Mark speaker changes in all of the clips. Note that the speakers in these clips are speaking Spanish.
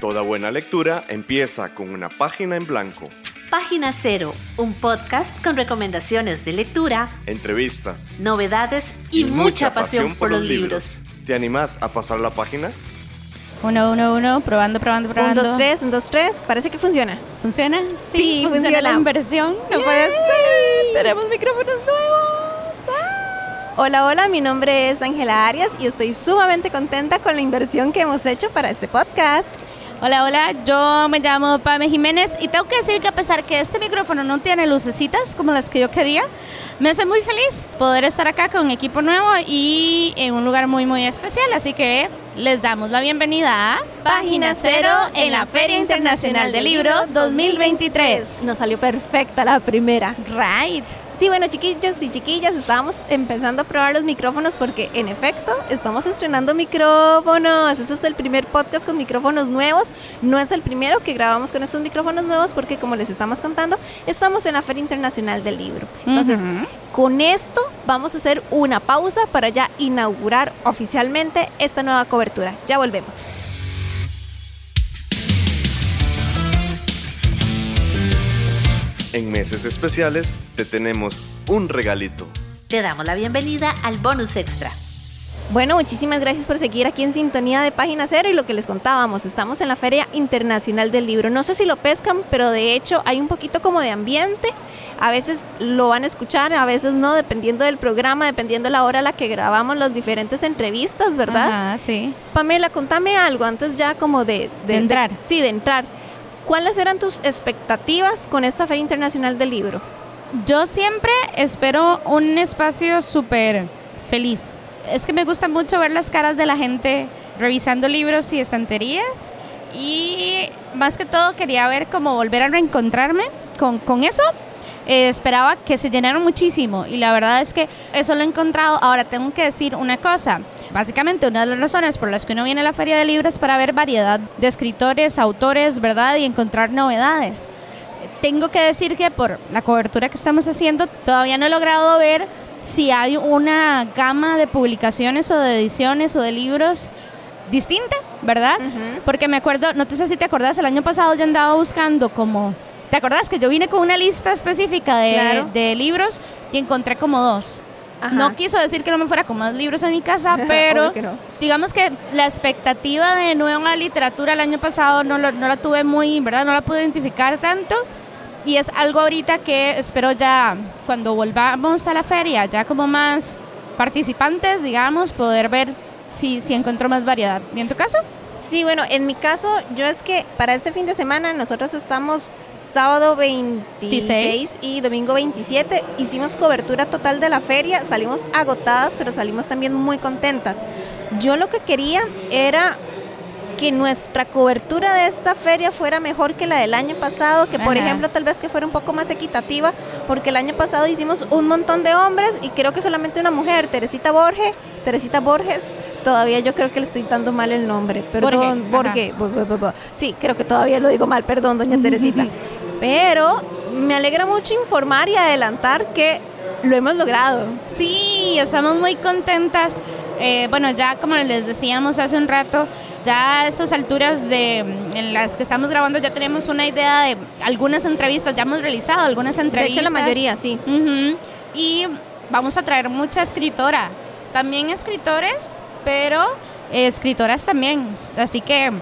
Speaker 1: Toda buena lectura empieza con una página en blanco.
Speaker 2: Página Cero, un podcast con recomendaciones de lectura,
Speaker 1: entrevistas,
Speaker 2: novedades y, mucha, pasión, por los libros.
Speaker 1: ¿Te animás a pasar la página?
Speaker 3: Uno, uno, uno, probando, probando, probando.
Speaker 4: Un, dos, tres, un, dos, tres. Parece que funciona.
Speaker 3: ¿Funciona?
Speaker 4: Sí,
Speaker 3: funciona.
Speaker 4: funciona.
Speaker 3: la inversión. No puede ser. Tenemos micrófonos nuevos. Ah.
Speaker 4: Hola, hola, mi nombre es Ángela Arias y estoy sumamente contenta con la inversión que hemos hecho para este podcast.
Speaker 3: Hola, hola, yo me llamo Pame Jiménez y tengo que decir que a pesar que este micrófono no tiene lucecitas como las que yo quería, me hace muy feliz poder estar acá con un equipo nuevo y en un lugar muy, muy especial. Así que les damos la bienvenida a
Speaker 4: Página Cero en la Feria Internacional del Libro 2023. Nos salió perfecta la primera.
Speaker 3: Right.
Speaker 4: Sí, bueno, chiquillos y chiquillas, estábamos empezando a probar los micrófonos porque, en efecto, estamos estrenando micrófonos. Ese es el primer podcast con micrófonos nuevos. No es el primero que grabamos con estos micrófonos nuevos porque, como les estamos contando, estamos en la Feria Internacional del Libro. Entonces, con esto vamos a hacer una pausa para ya inaugurar oficialmente esta nueva cobertura. Ya volvemos.
Speaker 1: En meses especiales te tenemos un regalito.
Speaker 2: Te damos la bienvenida al bonus extra.
Speaker 4: Bueno, muchísimas gracias por seguir aquí en sintonía de Página Cero y lo que les contábamos, estamos en la Feria Internacional del Libro. No sé si lo pescan, pero de hecho hay un poquito como de ambiente. A veces lo van a escuchar, a veces no, dependiendo del programa, dependiendo la hora a la que grabamos las diferentes entrevistas, ¿verdad?
Speaker 3: Ajá, sí.
Speaker 4: Pamela, contame algo antes ya como de...
Speaker 3: De entrar.
Speaker 4: sí, de entrar. ¿Cuáles eran tus expectativas con esta Feria Internacional del Libro?
Speaker 3: Yo siempre espero un espacio súper feliz. Es que me gusta mucho ver las caras de la gente revisando libros y estanterías. Y más que todo quería ver cómo volver a reencontrarme con, con eso. Eh, esperaba que se llenaran muchísimo y la verdad es que eso lo he encontrado. Ahora tengo que decir una cosa. Básicamente una de las razones por las que uno viene a la feria de libros es para ver variedad de escritores, autores, ¿verdad? Y encontrar novedades. Tengo que decir que por la cobertura que estamos haciendo todavía no he logrado ver si hay una gama de publicaciones o de ediciones o de libros distinta, ¿verdad? Porque me acuerdo, no sé si te acordás, el año pasado yo andaba buscando como, ¿te acordás que yo vine con una lista específica de,
Speaker 4: Claro.
Speaker 3: de libros y encontré como dos?
Speaker 4: Ajá.
Speaker 3: No quiso decir que no me fuera con más libros en mi casa, pero
Speaker 4: Obvio que no.
Speaker 3: digamos que la expectativa de nueva literatura el año pasado no, lo- no la tuve muy, ¿verdad? No la pude identificar tanto. Y es algo ahorita que espero ya cuando volvamos a la feria, ya como más participantes, digamos, poder ver si, si encuentro más variedad. ¿Y en tu caso?
Speaker 4: Sí, bueno, en mi caso, yo es que para este fin de semana nosotros estamos sábado 26 y domingo 27. Hicimos cobertura total de la feria, salimos agotadas, pero salimos también muy contentas. Yo lo que quería era que nuestra cobertura de esta feria fuera mejor que la del año pasado, que por
Speaker 3: Ajá.
Speaker 4: ejemplo tal vez que fuera un poco más equitativa, porque el año pasado hicimos un montón de hombres y creo que solamente una mujer, Teresita Borges, Teresita Borges, todavía yo creo que le estoy dando mal el nombre, perdón,
Speaker 3: Borge,
Speaker 4: Borge, bo- bo- bo- bo. sí, creo que todavía lo digo mal, perdón, doña Teresita, pero me alegra mucho informar y adelantar que lo hemos logrado.
Speaker 3: Sí, estamos muy contentas. Eh, bueno, ya como les decíamos hace un rato, ya a estas alturas de, en las que estamos grabando ya tenemos una idea de algunas entrevistas, ya hemos realizado algunas
Speaker 4: De
Speaker 3: entrevistas.
Speaker 4: hecho, la mayoría, sí.
Speaker 3: Y vamos a traer mucha escritora. También escritores, pero eh, escritoras también. Así que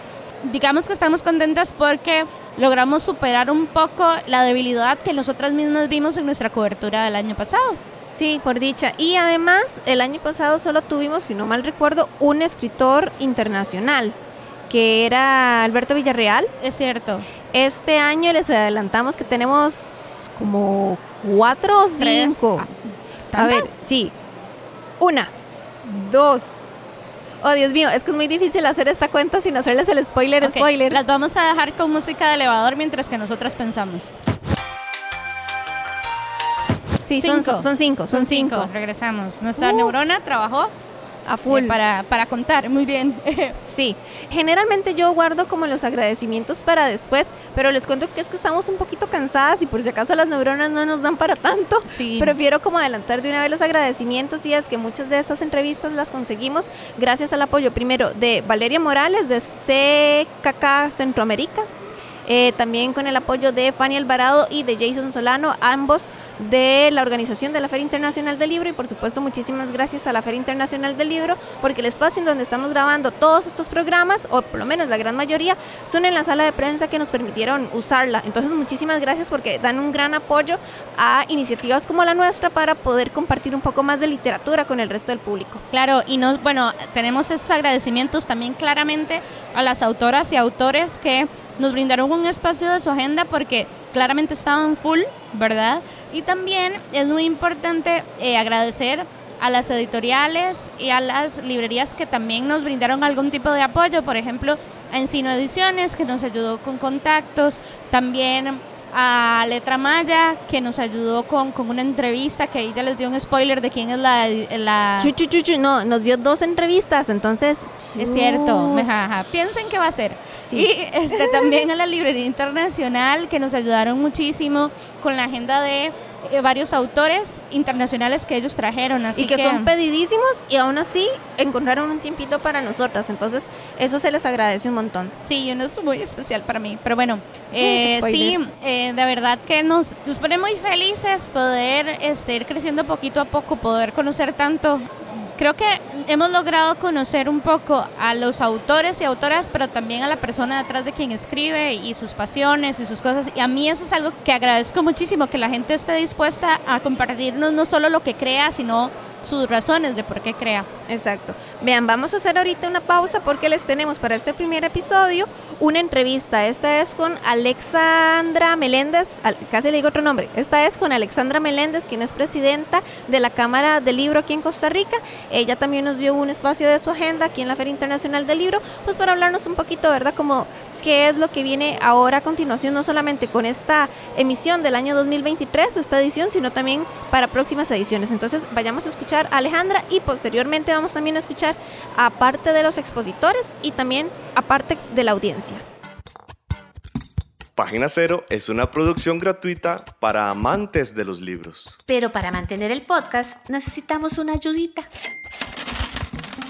Speaker 3: digamos que estamos contentas porque logramos superar un poco la debilidad que nosotras mismas vimos en nuestra cobertura del año pasado.
Speaker 4: Sí, por dicha. Y además, el año pasado solo tuvimos, si no mal recuerdo, un escritor internacional, que era Alberto Villarreal.
Speaker 3: Es cierto.
Speaker 4: Este año les adelantamos que tenemos como cuatro o cinco.
Speaker 3: Ah,
Speaker 4: A ver, sí. Una, dos. Oh, Dios mío, es que es muy difícil hacer esta cuenta sin hacerles el spoiler, spoiler.
Speaker 3: Las vamos a dejar con música de elevador mientras que nosotras pensamos.
Speaker 4: Sí, son,
Speaker 3: Cinco.
Speaker 4: son cinco, son cinco.
Speaker 3: Regresamos. Nuestra
Speaker 4: Uh.
Speaker 3: neurona trabajó
Speaker 4: A full.
Speaker 3: eh, para, para contar. Muy bien.
Speaker 4: Sí, generalmente yo guardo como los agradecimientos para después, pero les cuento que es que estamos un poquito cansadas y por si acaso las neuronas no nos dan para tanto.
Speaker 3: Sí.
Speaker 4: Prefiero como adelantar de una vez los agradecimientos y es que muchas de esas entrevistas las conseguimos gracias al apoyo primero de Valeria Morales de CKK Centroamérica. eh, también con el apoyo de Fanny Alvarado y de Jason Solano, ambos de la organización de la Feria Internacional del Libro y por supuesto muchísimas gracias a la Feria Internacional del Libro porque el espacio en donde estamos grabando todos estos programas, o por lo menos la gran mayoría, son en la sala de prensa que nos permitieron usarla. Entonces muchísimas gracias porque dan un gran apoyo a iniciativas como la nuestra para poder compartir un poco más de literatura con el resto del público.
Speaker 3: Claro, y nos, bueno, tenemos esos agradecimientos también claramente a las autoras y autores que nos brindaron un espacio de su agenda porque claramente estaban full, ¿verdad? Y también es muy importante eh, agradecer a las editoriales y a las librerías que también nos brindaron algún tipo de apoyo, por ejemplo, a Encino Ediciones, que nos ayudó con contactos, también a Letra Maya, que nos ayudó con, con una entrevista, que ahí ya les dio un spoiler de quién es la... la
Speaker 4: Chu, chu, chu, chu, no, nos dio dos entrevistas, entonces...
Speaker 3: es cierto,
Speaker 4: chu.
Speaker 3: ajá, ajá. piensen qué va a ser.
Speaker 4: Sí.
Speaker 3: Y este, también a la Librería Internacional, que nos ayudaron muchísimo con la agenda de eh, varios autores internacionales que ellos trajeron. Así
Speaker 4: y que, son pedidísimos y aún así encontraron un tiempito para nosotras. Entonces, eso se les agradece un montón.
Speaker 3: Sí, uno es muy especial para mí. Pero bueno, eh, sí, eh, de verdad que nos, nos pone muy felices poder este, ir creciendo poquito a poco, poder conocer tanto. Creo que hemos logrado conocer un poco a los autores y autoras, pero también a la persona detrás de quien escribe y sus pasiones y sus cosas. Y a mí eso es algo que agradezco muchísimo, que la gente esté dispuesta a compartirnos no solo lo que crea, sino sus razones de por qué crea.
Speaker 4: Exacto. Vean, vamos a hacer ahorita una pausa porque les tenemos para este primer episodio una entrevista. Esta es con Alexandra Meléndez, casi le digo otro nombre. Esta es con Alexandra Meléndez, quien es presidenta de la Cámara del Libro aquí en Costa Rica. Ella también nos dio un espacio de su agenda aquí en la Feria Internacional del Libro, pues para hablarnos un poquito, ¿verdad? Como qué es lo que viene ahora a continuación, no solamente con esta emisión del año 2023, esta edición, sino también para próximas ediciones. Entonces vayamos a escuchar a Alejandra y posteriormente vamos también a escuchar a parte de los expositores y también a parte de la audiencia.
Speaker 1: Página Cero es una producción gratuita para amantes de los libros.
Speaker 2: Pero para mantener el podcast necesitamos una ayudita.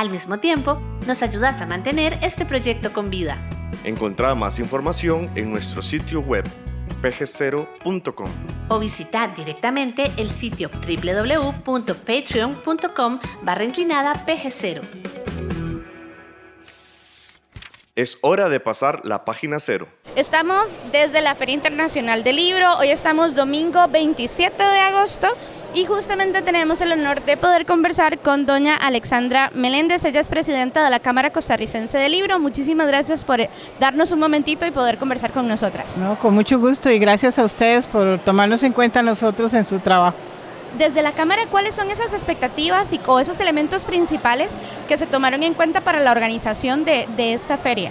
Speaker 2: Al mismo tiempo, nos ayudas a mantener este proyecto con vida.
Speaker 1: Encontrá más información en nuestro sitio web pg0.com.
Speaker 2: o visitar directamente el sitio www.patreon.com barra inclinada pg0.
Speaker 1: Es hora de pasar la página cero.
Speaker 3: Estamos desde la Feria Internacional del Libro. Hoy estamos domingo 27 de agosto y justamente tenemos el honor de poder conversar con doña Alexandra Meléndez. Ella es presidenta de la Cámara Costarricense del Libro. Muchísimas gracias por eh, darnos un momentito y poder conversar con nosotras.
Speaker 5: No, con mucho gusto y gracias a ustedes por tomarnos en cuenta nosotros en su trabajo.
Speaker 3: Desde la Cámara, ¿cuáles son esas expectativas y, o esos elementos principales que se tomaron en cuenta para la organización de, esta feria?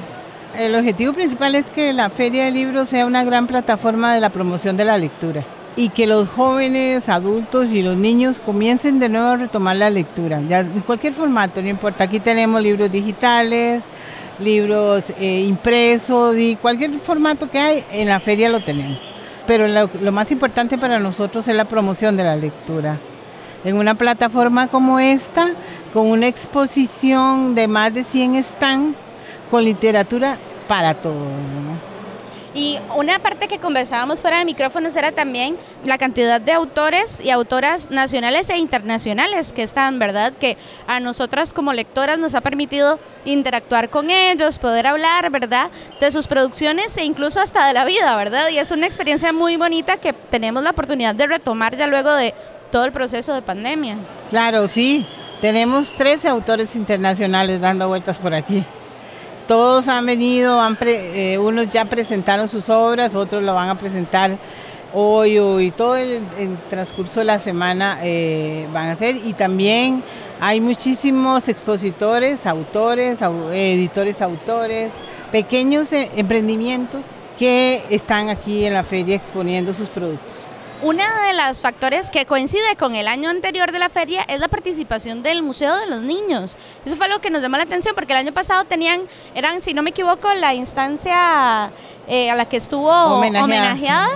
Speaker 5: El objetivo principal es que la Feria del Libro sea una gran plataforma de la promoción de la lectura y que los jóvenes, adultos y los niños comiencen de nuevo a retomar la lectura, en cualquier formato, no importa. Aquí tenemos libros digitales, libros eh, impresos y cualquier formato que hay, en la feria lo tenemos. Pero lo, más importante para nosotros es la promoción de la lectura. En una plataforma como esta, con una exposición de más de 100 stands, con literatura para todos. ¿no?
Speaker 3: Y una parte que conversábamos fuera de micrófonos era también la cantidad de autores y autoras nacionales e internacionales que están, ¿verdad? Que a nosotras como lectoras nos ha permitido interactuar con ellos, poder hablar, ¿verdad? De sus producciones e incluso hasta de la vida, ¿verdad? Y es una experiencia muy bonita que tenemos la oportunidad de retomar ya luego de todo el proceso de pandemia.
Speaker 5: Claro, sí. Tenemos 13 autores internacionales dando vueltas por aquí. Todos han venido, eh, unos ya presentaron sus obras, otros lo van a presentar hoy o- y todo el, transcurso de la semana eh, van a hacer. Y también hay muchísimos expositores, autores, au- editores, autores, pequeños eh, emprendimientos que están aquí en la feria exponiendo sus productos.
Speaker 3: Uno de los factores que coincide con el año anterior de la feria es la participación del Museo de los Niños. Eso fue algo que nos llamó la atención porque el año pasado tenían, eran, si no me equivoco, la instancia eh, a la que estuvo
Speaker 5: Homenajeada.
Speaker 3: homenajeada.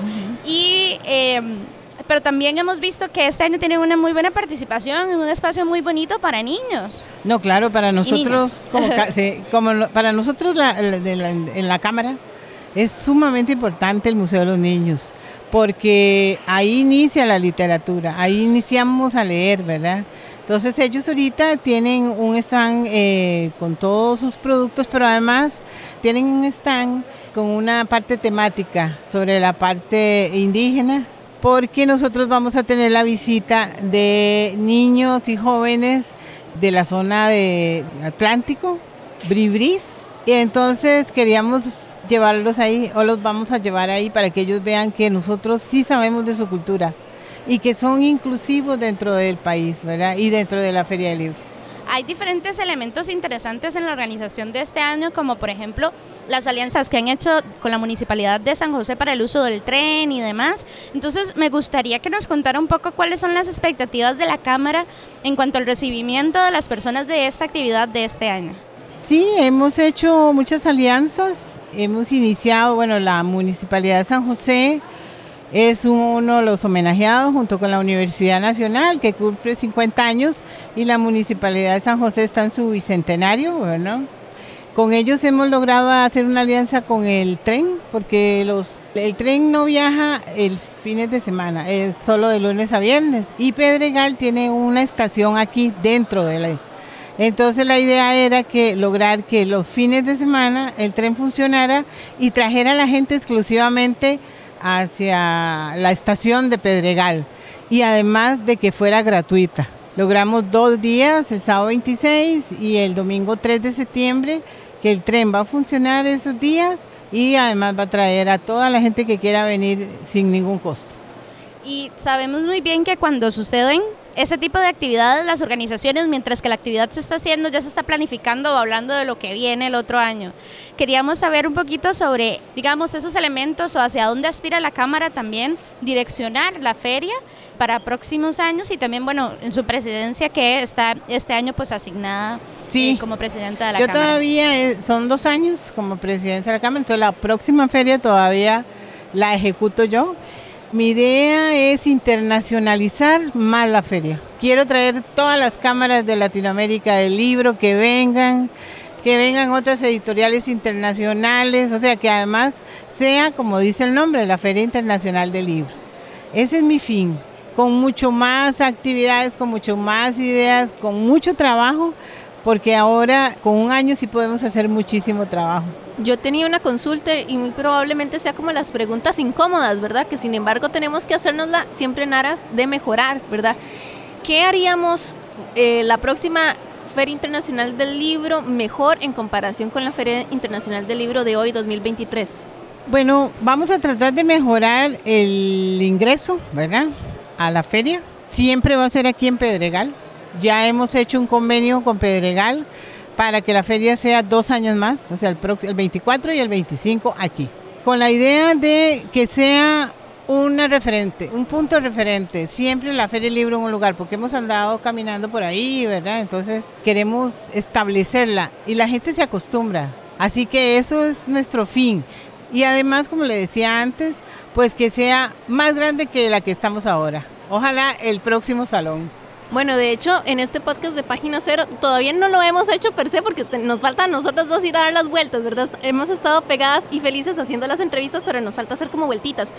Speaker 3: Y, eh, pero también hemos visto que este año tienen una muy buena participación en un espacio muy bonito para niños.
Speaker 5: No, claro, para nosotros, como, sí, como lo- para nosotros la- la- de la- en la Cámara es sumamente importante el Museo de los Niños, porque ahí inicia la literatura, ahí iniciamos a leer, ¿verdad? Entonces ellos ahorita tienen un stand eh, con todos sus productos, pero además tienen un stand con una parte temática sobre la parte indígena, porque nosotros vamos a tener la visita de niños y jóvenes de la zona de Atlántico, Bribris, y entonces queríamos llevarlos ahí o los vamos a llevar ahí para que ellos vean que nosotros sí sabemos de su cultura y que son inclusivos dentro del país, ¿verdad? Y dentro de la Feria del Libro.
Speaker 3: Hay diferentes elementos interesantes en la organización de este año, como por ejemplo las alianzas que han hecho con la Municipalidad de San José para el uso del tren y demás. Entonces, me gustaría que nos contara un poco cuáles son las expectativas de la Cámara en cuanto al recibimiento de las personas de esta actividad de este año.
Speaker 5: Sí, hemos hecho muchas alianzas. Hemos iniciado, bueno, la Municipalidad de San José es uno de los homenajeados junto con la Universidad Nacional que cumple 50 años y la Municipalidad de San José está en su bicentenario, ¿verdad? Con ellos hemos logrado hacer una alianza con el tren, porque los, el tren no viaja el fines de semana, es solo de lunes a viernes. Y Pedregal tiene una estación aquí dentro de la... Entonces la idea era que lograr que los fines de semana el tren funcionara y trajera a la gente exclusivamente hacia la estación de Pedregal y además de que fuera gratuita. Logramos dos días, el sábado 26 y el domingo 3 de septiembre, que el tren va a funcionar esos días y además va a traer a toda la gente que quiera venir sin ningún costo.
Speaker 3: Y sabemos muy bien que cuando suceden ese tipo de actividades, las organizaciones, mientras que la actividad se está haciendo, ya se está planificando o hablando de lo que viene el otro año. Queríamos saber un poquito sobre, digamos, esos elementos o hacia dónde aspira la Cámara también, direccionar la feria para próximos años y también, bueno, en su presidencia que está este año pues asignada
Speaker 5: Sí.
Speaker 3: eh, como presidenta de la
Speaker 5: Yo
Speaker 3: Cámara.
Speaker 5: todavía, eh, son dos años como presidenta de la Cámara, entonces la próxima feria todavía la ejecuto yo. Mi idea es internacionalizar más la feria. Quiero traer todas las cámaras de Latinoamérica del libro que vengan, que vengan otras editoriales internacionales, o sea, que además sea, como dice el nombre, la Feria Internacional del Libro. Ese es mi fin, con mucho más actividades, con mucho más ideas, con mucho trabajo, porque ahora con un año sí podemos hacer muchísimo trabajo.
Speaker 4: Yo tenía una consulta y muy probablemente sea como las preguntas incómodas, ¿verdad? Que sin embargo tenemos que hacernosla siempre en aras de mejorar, ¿verdad? ¿Qué haríamos eh, la próxima Feria Internacional del Libro mejor en comparación con la Feria Internacional del Libro de hoy, 2023?
Speaker 5: Bueno, vamos a tratar de mejorar el ingreso, ¿verdad? A la feria. Siempre va a ser aquí en Pedregal. Ya hemos hecho un convenio con Pedregal para que la feria sea dos años más, o sea, el, el 24 y el 25 aquí. Con la idea de que sea una referente, un punto referente, siempre la Feria del Libro en un lugar, porque hemos andado caminando por ahí, ¿verdad? Entonces queremos establecerla y la gente se acostumbra. Así que eso es nuestro fin. Y además, como le decía antes, pues que sea más grande que la que estamos ahora. Ojalá el próximo salón.
Speaker 4: Bueno, de hecho, en este podcast de Página Cero todavía no lo hemos hecho per se porque nos falta a nosotros dos ir a dar las vueltas, ¿verdad? Hemos estado pegadas y felices haciendo las entrevistas, pero nos falta hacer como vueltitas.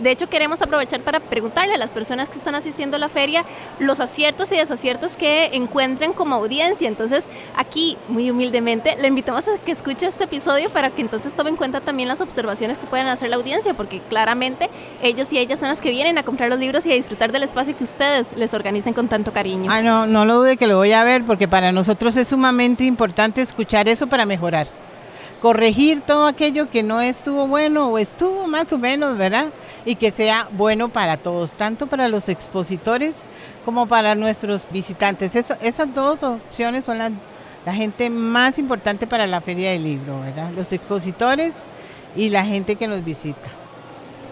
Speaker 4: De hecho, queremos aprovechar para preguntarle a las personas que están asistiendo a la feria los aciertos y desaciertos que encuentren como audiencia. Entonces, aquí, muy humildemente, le invitamos a que escuche este episodio para que entonces tome en cuenta también las observaciones que pueden hacer la audiencia, porque claramente ellos y ellas son las que vienen a comprar los libros y a disfrutar del espacio que ustedes les organicen con tanto.
Speaker 5: Ah, no, no lo dude que lo voy a ver porque para nosotros es sumamente importante escuchar eso para mejorar. corregir todo aquello que no estuvo bueno o estuvo más o menos, ¿verdad? Y que sea bueno para todos, tanto para los expositores como para nuestros visitantes. esas dos opciones son la, la gente más importante para la feria del libro, ¿verdad? Los expositores y la gente que nos visita.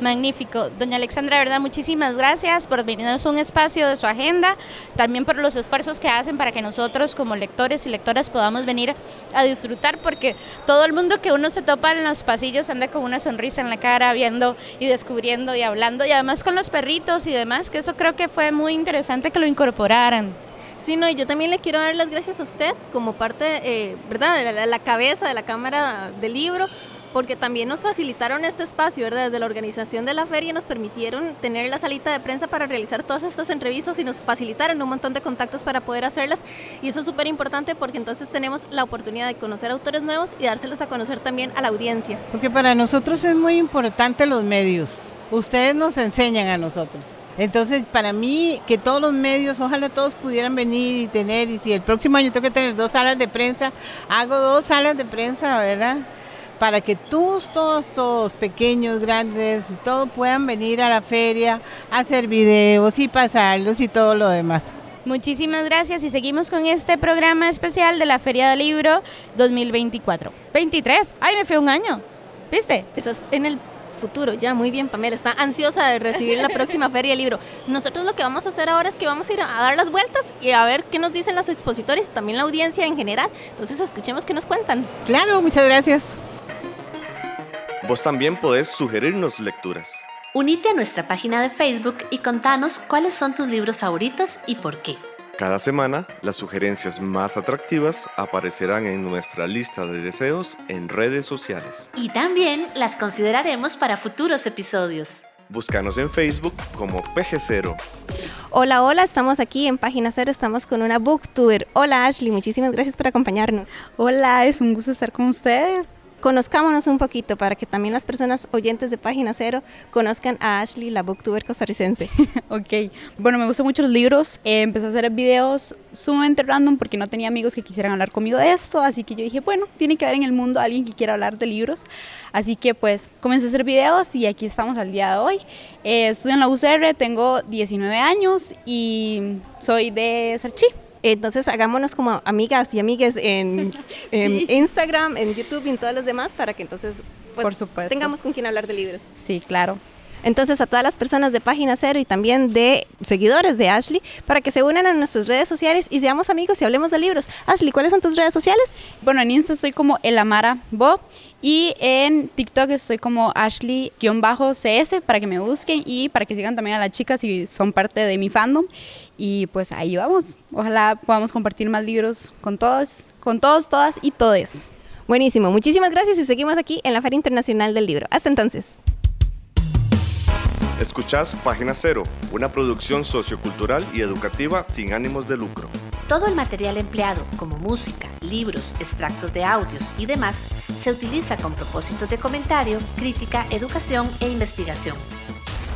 Speaker 3: Magnífico. Doña Alexandra, verdad, muchísimas gracias por venirnos un espacio de su agenda, también por los esfuerzos que hacen para que nosotros como lectores y lectoras podamos venir a disfrutar, porque todo el mundo que uno se topa en los pasillos anda con una sonrisa en la cara, viendo y descubriendo y hablando, y además con los perritos y demás, que eso creo que fue muy interesante que lo incorporaran.
Speaker 4: Sí, no, y yo también le quiero dar las gracias a usted como parte, eh, ¿verdad?, de la, la cabeza de la Cámara del Libro, porque también nos facilitaron este espacio, ¿verdad? Desde la organización de la feria nos permitieron tener la salita de prensa para realizar todas estas entrevistas y nos facilitaron un montón de contactos para poder hacerlas. Y eso es súper importante porque entonces tenemos la oportunidad de conocer autores nuevos y dárselos a conocer también a la audiencia.
Speaker 5: Porque para nosotros es muy importante los medios. Ustedes nos enseñan a nosotros. Entonces, para mí, que todos los medios, ojalá todos pudieran venir y tener, y si el próximo año tengo que tener dos salas de prensa, hago dos salas de prensa, ¿verdad? Para que todos, todos, todos, pequeños, grandes, todos puedan venir a la feria a hacer videos y pasarlos y todo lo demás.
Speaker 3: Muchísimas gracias y seguimos con este programa especial de la Feria del Libro 2024. 23, ay, me fue un año, ¿viste?
Speaker 4: Estás en el futuro, ya, muy bien, Pamela, está ansiosa de recibir la próxima Feria del Libro. Nosotros lo que vamos a hacer ahora es que vamos a ir a dar las vueltas y a ver qué nos dicen los expositores, también la audiencia en general. Entonces, escuchemos qué nos cuentan.
Speaker 5: Claro, muchas gracias.
Speaker 1: Vos también podés sugerirnos lecturas.
Speaker 2: Unite a nuestra página de Facebook y contanos cuáles son tus libros favoritos y por qué.
Speaker 1: Cada semana, las sugerencias más atractivas aparecerán en nuestra lista de deseos en redes sociales.
Speaker 2: Y también las consideraremos para futuros episodios.
Speaker 1: Búscanos en Facebook como PG0.
Speaker 4: Hola, hola, estamos aquí en Página Cero, estamos con una booktuber. Hola Ashley, muchísimas gracias por acompañarnos.
Speaker 6: Hola, es un gusto estar con ustedes
Speaker 4: conozcámonos un poquito para que también las personas oyentes de Página Cero conozcan a Ashley, la booktuber costarricense.
Speaker 6: ok, bueno, me gustan mucho los libros. Eh, empecé a hacer videos sumamente random porque no tenía amigos que quisieran hablar conmigo de esto, así que yo dije, bueno, tiene que haber en el mundo alguien que quiera hablar de libros. Así que pues comencé a hacer videos y aquí estamos al día de hoy. Eh, estudio en la UCR, tengo 19 años y soy de Sarchi.
Speaker 4: Entonces hagámonos como amigas y amigues en, Instagram, en YouTube y en todos los demás para que entonces pues, tengamos con quien hablar de libros.
Speaker 6: Sí, claro.
Speaker 4: Entonces a todas las personas de Página Cero y también de seguidores de Ashley para que se unan a nuestras redes sociales y seamos amigos y hablemos de libros. Ashley, ¿cuáles son tus redes sociales?
Speaker 6: Bueno, en Insta soy como Elamara Bo y en TikTok estoy como Ashley-CS para que me busquen y para que sigan también a las chicas si son parte de mi fandom. Y pues ahí vamos. Ojalá podamos compartir más libros con todos, con todos, todas y todes.
Speaker 4: Buenísimo. Muchísimas gracias y seguimos aquí en la Feria Internacional del Libro. Hasta entonces.
Speaker 1: Escuchás Página Cero, una producción sociocultural y educativa sin ánimos de lucro.
Speaker 2: Todo el material empleado, como música, libros, extractos de audios y demás, se utiliza con propósitos de comentario, crítica, educación e investigación.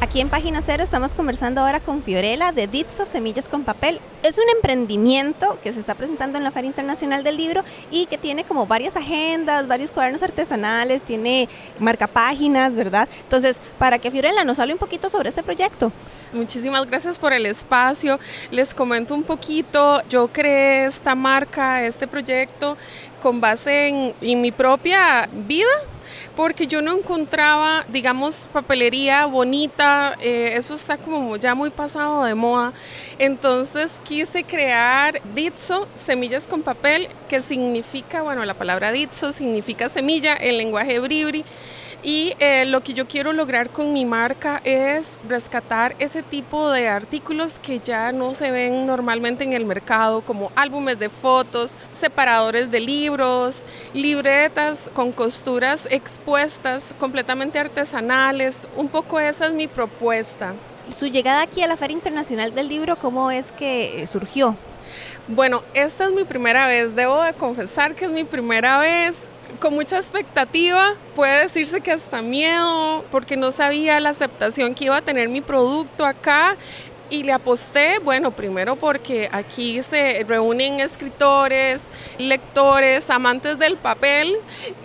Speaker 4: Aquí en Página Cero estamos conversando ahora con Fiorella de Ditso Semillas con Papel. Es un emprendimiento que se está presentando en la Feria Internacional del Libro y que tiene como varias agendas, varios cuadernos artesanales, tiene marcapáginas, ¿verdad? Entonces, para que Fiorella nos hable un poquito sobre este proyecto.
Speaker 7: Muchísimas gracias por el espacio. Les comento un poquito. Yo creé esta marca, este proyecto, con base en, en mi propia vida porque yo no encontraba, digamos, papelería bonita, eh, eso está como ya muy pasado de moda. Entonces quise crear Ditso, semillas con papel, que significa, bueno, la palabra Ditso significa semilla en lenguaje bribri. Y eh, lo que yo quiero lograr con mi marca es rescatar ese tipo de artículos que ya no se ven normalmente en el mercado, como álbumes de fotos, separadores de libros, libretas con costuras expuestas, completamente artesanales. Un poco esa es mi propuesta.
Speaker 4: Su llegada aquí a la Feria Internacional del Libro, ¿cómo es que surgió?
Speaker 7: Bueno, esta es mi primera vez, debo de confesar que es mi primera vez con mucha expectativa, puede decirse que hasta miedo, porque no sabía la aceptación que iba a tener mi producto acá. y le aposté, bueno, primero porque aquí se reúnen escritores, lectores, amantes del papel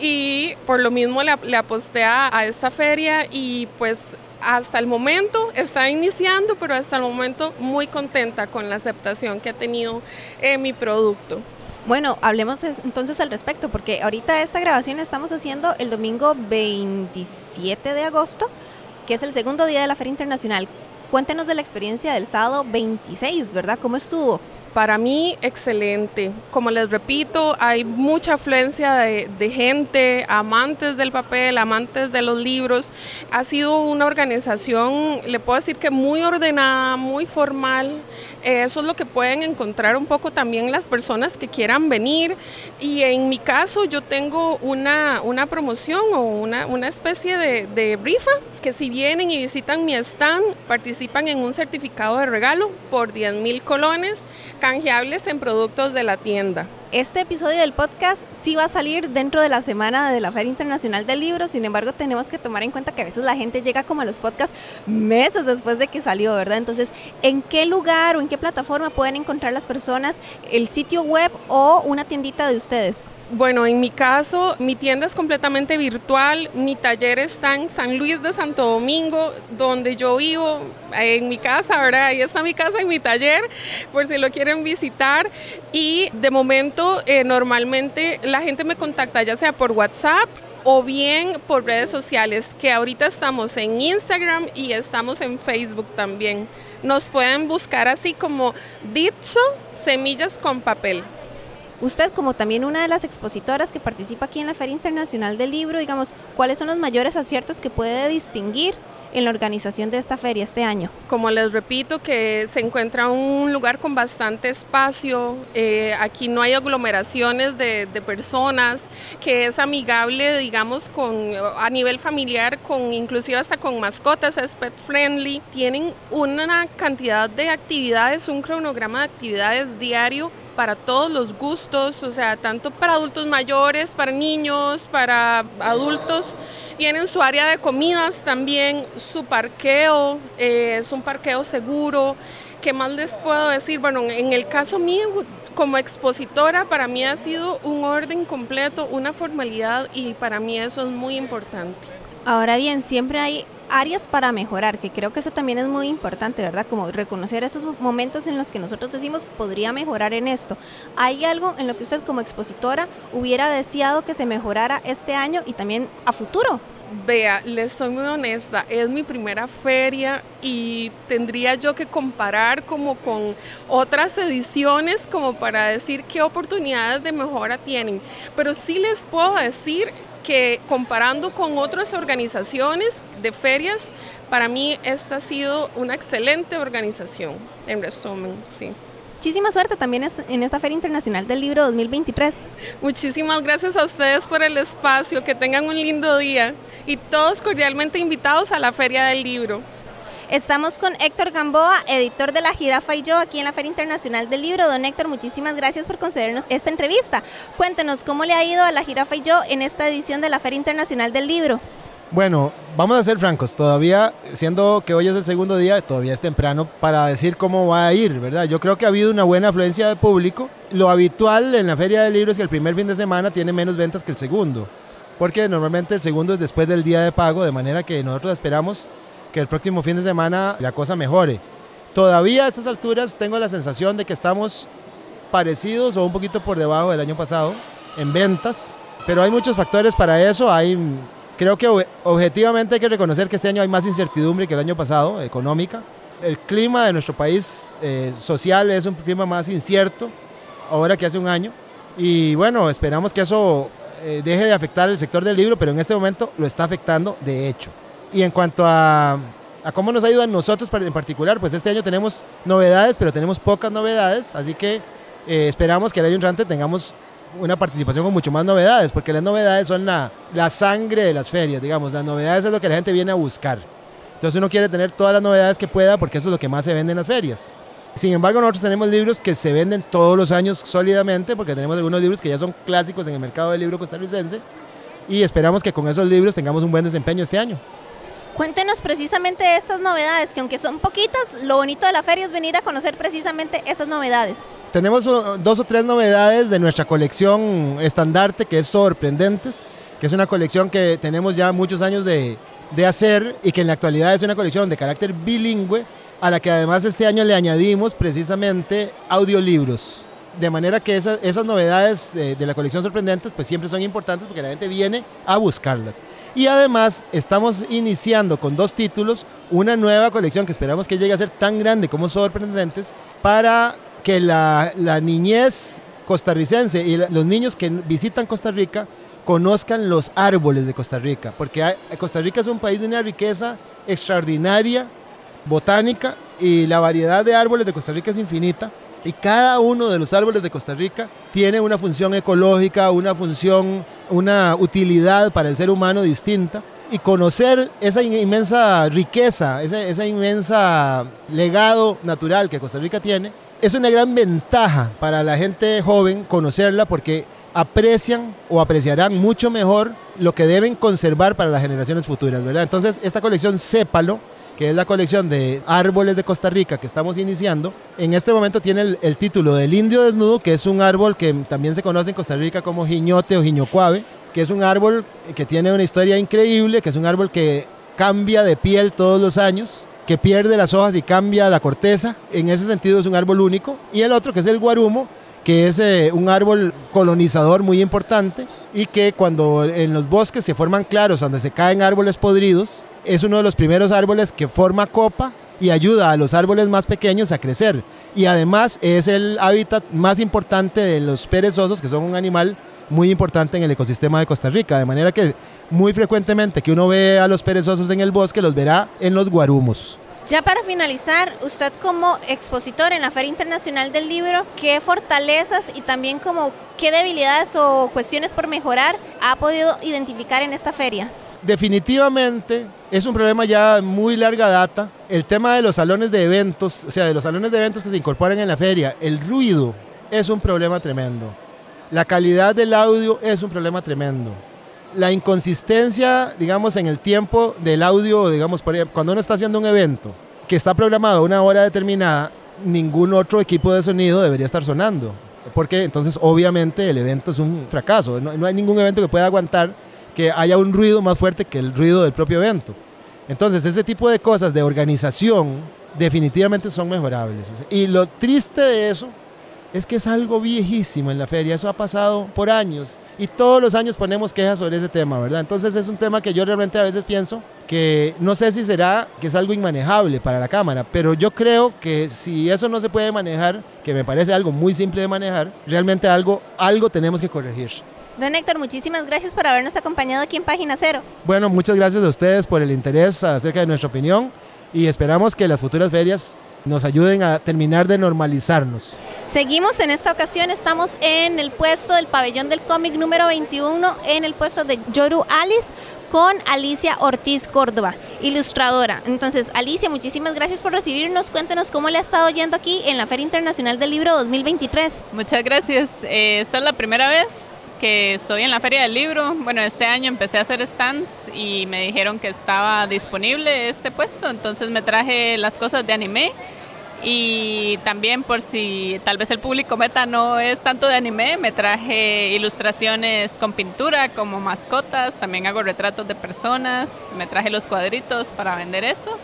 Speaker 7: y por lo mismo le, aposté a, esta feria y pues hasta el momento está iniciando, pero hasta el momento muy contenta con la aceptación que ha tenido en mi producto.
Speaker 4: Bueno, hablemos entonces al respecto, porque ahorita esta grabación estamos haciendo el domingo 27 de agosto, que es el segundo día de la Feria Internacional. Cuéntenos de la experiencia del sábado 26, ¿verdad? ¿Cómo estuvo?
Speaker 7: Para mí, excelente. Como les repito, hay mucha afluencia de, gente, amantes del papel, amantes de los libros. Ha sido una organización, le puedo decir que muy ordenada, muy formal. Eso es lo que pueden encontrar un poco también las personas que quieran venir. Y en mi caso, yo tengo una, una promoción o una, una especie de, de rifa que si vienen y visitan mi stand, participan en un certificado de regalo por 10 mil colones canjeables en productos de la tienda.
Speaker 4: Este episodio del podcast sí va a salir dentro de la semana de la Feria Internacional del Libro, sin embargo tenemos que tomar en cuenta que a veces la gente llega como a los podcasts meses después de que salió, ¿verdad? Entonces, ¿en qué lugar o en qué plataforma pueden encontrar las personas el sitio web o una tiendita de ustedes?
Speaker 7: Bueno, en mi caso, mi tienda es completamente virtual. Mi taller está en San Luis de Santo Domingo, donde yo vivo, en mi casa, ¿verdad? Ahí está mi casa y mi taller, por si lo quieren visitar. Y de momento, eh, normalmente la gente me contacta ya sea por WhatsApp o bien por redes sociales, que ahorita estamos en Instagram y estamos en Facebook también. Nos pueden buscar así como Ditso Semillas con Papel.
Speaker 4: Usted, como también una de las expositoras que participa aquí en la Feria Internacional del Libro, digamos, ¿cuáles son los mayores aciertos que puede distinguir en la organización de esta feria este año?
Speaker 7: Como les repito, que se encuentra un lugar con bastante espacio, eh, aquí no hay aglomeraciones de, de, personas, que es amigable, digamos, con, a nivel familiar, con inclusive hasta con mascotas, es pet friendly. Tienen una cantidad de actividades, un cronograma de actividades diario para todos los gustos, o sea, tanto para adultos mayores, para niños, para adultos. Tienen su área de comidas también, su parqueo, eh, es un parqueo seguro. ¿Qué más les puedo decir? Bueno, en el caso mío, como expositora, para mí ha sido un orden completo, una formalidad y para mí eso es muy importante.
Speaker 4: Ahora bien, siempre hay áreas para mejorar, que creo que eso también es muy importante, ¿verdad? Como reconocer esos momentos en los que nosotros decimos, podría mejorar en esto. ¿Hay algo en lo que usted como expositora hubiera deseado que se mejorara este año y también a futuro?
Speaker 7: Vea, le estoy muy honesta, es mi primera feria y tendría yo que comparar como con otras ediciones como para decir qué oportunidades de mejora tienen. Pero sí les puedo decir que comparando con otras organizaciones de ferias, para mí esta ha sido una excelente organización, en resumen, sí.
Speaker 4: Muchísima suerte también en esta Feria Internacional del Libro 2023.
Speaker 7: Muchísimas gracias a ustedes por el espacio, que tengan un lindo día y todos cordialmente invitados a la Feria del Libro.
Speaker 4: Estamos con Héctor Gamboa, editor de La Jirafa y yo, aquí en la Feria Internacional del Libro. Don Héctor, muchísimas gracias por concedernos esta entrevista. Cuéntenos cómo le ha ido a La Jirafa y yo en esta edición de la Feria Internacional del Libro.
Speaker 8: Bueno, vamos a ser francos, todavía, siendo que hoy es el segundo día, todavía es temprano para decir cómo va a ir, ¿verdad? Yo creo que ha habido una buena afluencia de público. Lo habitual en la Feria del Libro es que el primer fin de semana tiene menos ventas que el segundo, porque normalmente el segundo es después del día de pago, de manera que nosotros esperamos que el próximo fin de semana la cosa mejore. Todavía a estas alturas tengo la sensación de que estamos parecidos o un poquito por debajo del año pasado en ventas, pero hay muchos factores para eso. Hay, creo que objetivamente hay que reconocer que este año hay más incertidumbre que el año pasado, económica. El clima de nuestro país eh, social es un clima más incierto ahora que hace un año. Y bueno, esperamos que eso eh, deje de afectar el sector del libro, pero en este momento lo está afectando de hecho. Y en cuanto a, cómo nos ha ido a nosotros en particular, pues este año tenemos novedades, pero tenemos pocas novedades, así que eh, esperamos que el año entrante tengamos una participación con mucho más novedades, porque las novedades son la, la sangre de las ferias, digamos, las novedades es lo que la gente viene a buscar. Entonces uno quiere tener todas las novedades que pueda, porque eso es lo que más se vende en las ferias. Sin embargo, nosotros tenemos libros que se venden todos los años sólidamente, porque tenemos algunos libros que ya son clásicos en el mercado del libro costarricense, y esperamos que con esos libros tengamos un buen desempeño este año.
Speaker 4: Cuéntenos precisamente estas novedades, que aunque son poquitas, lo bonito de la feria es venir a conocer precisamente esas novedades.
Speaker 8: Tenemos uh, dos o tres novedades de nuestra colección estandarte, que es Sorprendentes, que es una colección que tenemos ya muchos años de, de hacer y que en la actualidad es una colección de carácter bilingüe, a la que además este año le añadimos precisamente audiolibros de manera que esas, novedades eh, de la colección sorprendentes pues siempre son importantes porque la gente viene a buscarlas. Y además estamos iniciando con dos títulos una nueva colección que esperamos que llegue a ser tan grande como sorprendentes para que la, la niñez costarricense y los niños que visitan Costa Rica conozcan los árboles de Costa Rica, porque Costa Rica es un país de una riqueza extraordinaria, botánica, y la variedad de árboles de Costa Rica es infinita. Y cada uno de los árboles de Costa Rica tiene una función ecológica, una función, una utilidad para el ser humano distinta. Y conocer esa inmensa riqueza, ese, esa inmensa legado natural que Costa Rica tiene, es una gran ventaja para la gente joven conocerla porque aprecian o apreciarán mucho mejor lo que deben conservar para las generaciones futuras. Entonces, esta colección Sépalo que es la colección de árboles de Costa Rica que estamos iniciando, en este momento tiene el, título del indio desnudo, que es un árbol que también se conoce en Costa Rica como jiñote o jiñocuave, que es un árbol que tiene una historia increíble, que es un árbol que cambia de piel todos los años, que pierde las hojas y cambia la corteza, en ese sentido es un árbol único, y el otro que es el guarumo, que es eh, un árbol colonizador muy importante y que cuando en los bosques se forman claros donde se caen árboles podridos, es uno de los primeros árboles que forma copa y ayuda a los árboles más pequeños a crecer. Y además es el hábitat más importante de los perezosos, que son un animal muy importante en el ecosistema de Costa Rica. De manera que muy frecuentemente que uno ve a los perezosos en el bosque, los verá en los guarumos.
Speaker 4: Ya para finalizar, usted como expositor en la Feria Internacional del Libro, ¿qué fortalezas y también como qué debilidades o cuestiones por mejorar ha podido identificar en esta feria?
Speaker 8: definitivamente es un problema ya muy larga data. El tema de los salones de eventos, o sea, de los salones de eventos que se incorporan en la feria, el ruido es un problema tremendo. La calidad del audio es un problema tremendo. La inconsistencia, digamos, en el tiempo del audio, digamos, cuando uno está haciendo un evento que está programado a una hora determinada, ningún otro equipo de sonido debería estar sonando. Porque entonces, obviamente, el evento es un fracaso. No, no hay ningún evento que pueda aguantar que haya un ruido más fuerte que el ruido del propio evento. Entonces, ese tipo de cosas de organización definitivamente son mejorables. Y lo triste de eso es que es algo viejísimo en la feria, eso ha pasado por años y todos los años ponemos quejas sobre ese tema, ¿verdad? Entonces es un tema que yo realmente a veces pienso que no sé si será que es algo inmanejable para la cámara, pero yo creo que si eso no se puede manejar, que me parece algo muy simple de manejar, realmente algo, algo tenemos que corregir.
Speaker 4: Don Héctor, muchísimas gracias por habernos acompañado aquí en Página Cero.
Speaker 8: Bueno, muchas gracias a ustedes por el interés acerca de nuestra opinión y esperamos que las futuras ferias nos ayuden a terminar de normalizarnos.
Speaker 4: Seguimos en esta ocasión, estamos en el puesto del pabellón del cómic número 21, en el puesto de Yoru Alice con Alicia Ortiz Córdoba, ilustradora. Entonces, Alicia, muchísimas gracias por recibirnos. Cuéntenos cómo le ha estado yendo aquí en la Feria Internacional del Libro 2023.
Speaker 9: Muchas gracias. Eh, esta es la primera vez que estoy en la Feria del Libro. Bueno, este año empecé a hacer stands y me dijeron que estaba disponible este puesto, entonces me traje las cosas de anime y también por si tal vez el público meta no es tanto de anime, me traje ilustraciones con pintura como mascotas, también hago retratos de personas, me traje los cuadritos para vender eso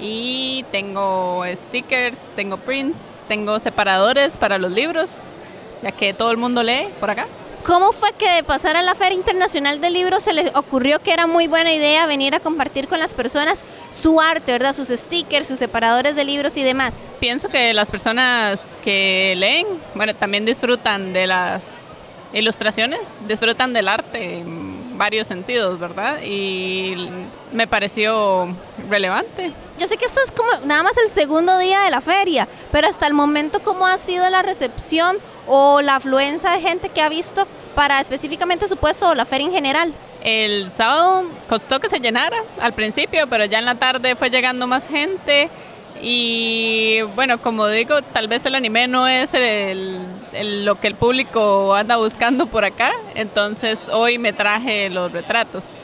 Speaker 9: y tengo stickers, tengo prints, tengo separadores para los libros, ya que todo el mundo lee por acá.
Speaker 4: ¿Cómo fue que de pasar a la Feria Internacional del Libro se les ocurrió que era muy buena idea venir a compartir con las personas su arte, ¿verdad? Sus stickers, sus separadores de libros y demás.
Speaker 9: Pienso que las personas que leen, bueno, también disfrutan de las ilustraciones, disfrutan del arte varios sentidos, ¿verdad? Y me pareció relevante.
Speaker 4: Yo sé que esto es como nada más el segundo día de la feria, pero hasta el momento, ¿cómo ha sido la recepción o la afluencia de gente que ha visto para específicamente su puesto o la feria en general?
Speaker 9: El sábado costó que se llenara al principio, pero ya en la tarde fue llegando más gente. Y bueno, como digo, tal vez el anime no es lo que el público anda buscando por acá. Entonces hoy me traje los retratos.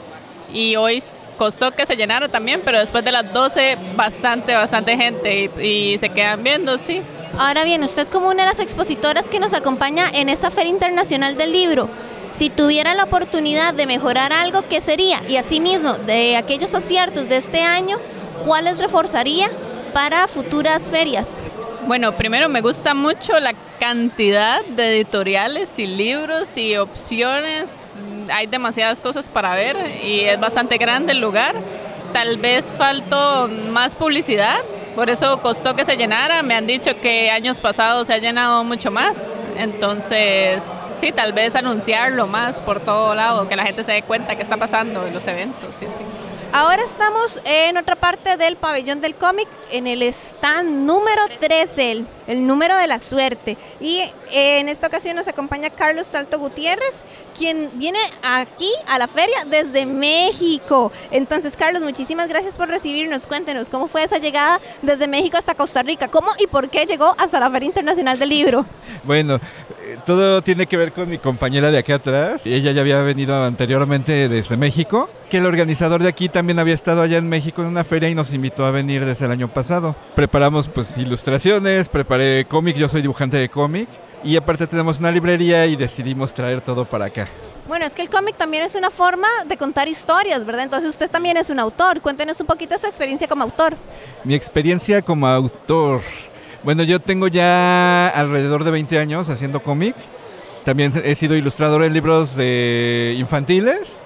Speaker 9: Y hoy costó que se llenara también, pero después de las 12 bastante, bastante gente y, y se quedan viendo, sí.
Speaker 4: Ahora bien, usted como una de las expositoras que nos acompaña en esta Feria Internacional del Libro, si tuviera la oportunidad de mejorar algo, ¿qué sería? Y asimismo, de aquellos aciertos de este año, ¿cuáles reforzaría para futuras ferias?
Speaker 9: Bueno, primero me gusta mucho la cantidad de editoriales y libros y opciones. Hay demasiadas cosas para ver y es bastante grande el lugar. Tal vez faltó más publicidad, por eso costó que se llenara. Me han dicho que años pasados se ha llenado mucho más. Entonces, sí, tal vez anunciarlo más por todo lado, que la gente se dé cuenta que está pasando en los eventos. Sí, sí.
Speaker 4: Ahora estamos en otra parte del pabellón del cómic, en el stand número 13, el, el, número de la suerte. Y en esta ocasión nos acompaña Carlos Salto Gutiérrez, quien viene aquí a la feria desde México. Entonces, Carlos, muchísimas gracias por recibirnos. Cuéntenos cómo fue esa llegada desde México hasta Costa Rica. ¿Cómo y por qué llegó hasta la Feria Internacional del Libro?
Speaker 10: Bueno, todo tiene que ver con mi compañera de aquí atrás. Ella ya había venido anteriormente desde México, que el organizador de aquí también había estado allá en México en una feria y nos invitó a venir desde el año pasado. Preparamos pues ilustraciones, preparé cómic, yo soy dibujante de cómic y aparte tenemos una librería y decidimos traer todo para acá.
Speaker 4: Bueno, es que el cómic también es una forma de contar historias, ¿verdad? Entonces usted también es un autor. Cuéntenos un poquito su experiencia como autor.
Speaker 10: Mi experiencia como autor. Bueno, yo tengo ya alrededor de 20 años haciendo cómic. También he sido ilustrador en libros infantiles.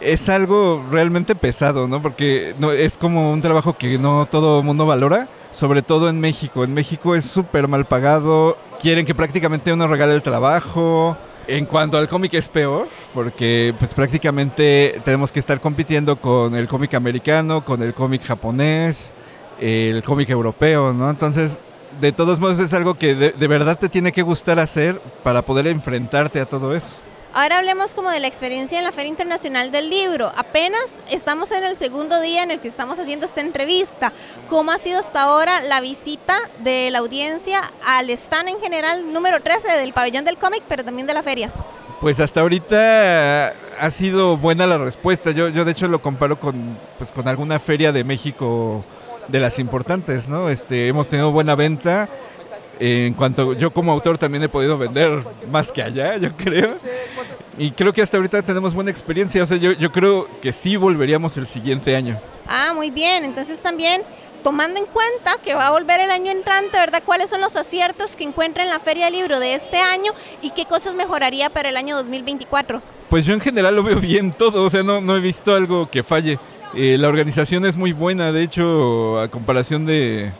Speaker 10: Es algo realmente pesado, ¿no? Porque no, es como un trabajo que no todo mundo valora, sobre todo en México. En México es súper mal pagado, quieren que prácticamente uno regale el trabajo. En cuanto al cómic es peor, porque pues prácticamente tenemos que estar compitiendo con el cómic americano, con el cómic japonés, el cómic europeo, ¿no? Entonces de todos modos es algo que de, de, verdad te tiene que gustar hacer para poder enfrentarte a todo eso.
Speaker 4: Ahora hablemos como de la experiencia en la Feria Internacional del Libro. Apenas estamos en el segundo día en el que estamos haciendo esta entrevista. ¿Cómo ha sido hasta ahora la visita de la audiencia al stand en general número 13 del pabellón del cómic, pero también de la feria?
Speaker 10: Pues hasta ahorita ha sido buena la respuesta. Yo, yo de hecho lo comparo con, pues, con alguna feria de México de las importantes, ¿no? Este, hemos tenido buena venta. En cuanto yo como autor también he podido vender más que allá, yo creo. Y creo que hasta ahorita tenemos buena experiencia. O sea, yo, yo creo que sí volveríamos el siguiente año.
Speaker 4: Ah, muy bien. Entonces también tomando en cuenta que va a volver el año entrante, ¿verdad? ¿Cuáles son los aciertos que encuentra en la Feria del Libro de este año y qué cosas mejoraría para el año 2024?
Speaker 10: Pues yo en general lo veo bien todo, o sea, no, no he visto algo que falle. Eh, la organización es muy buena, de hecho, a comparación de,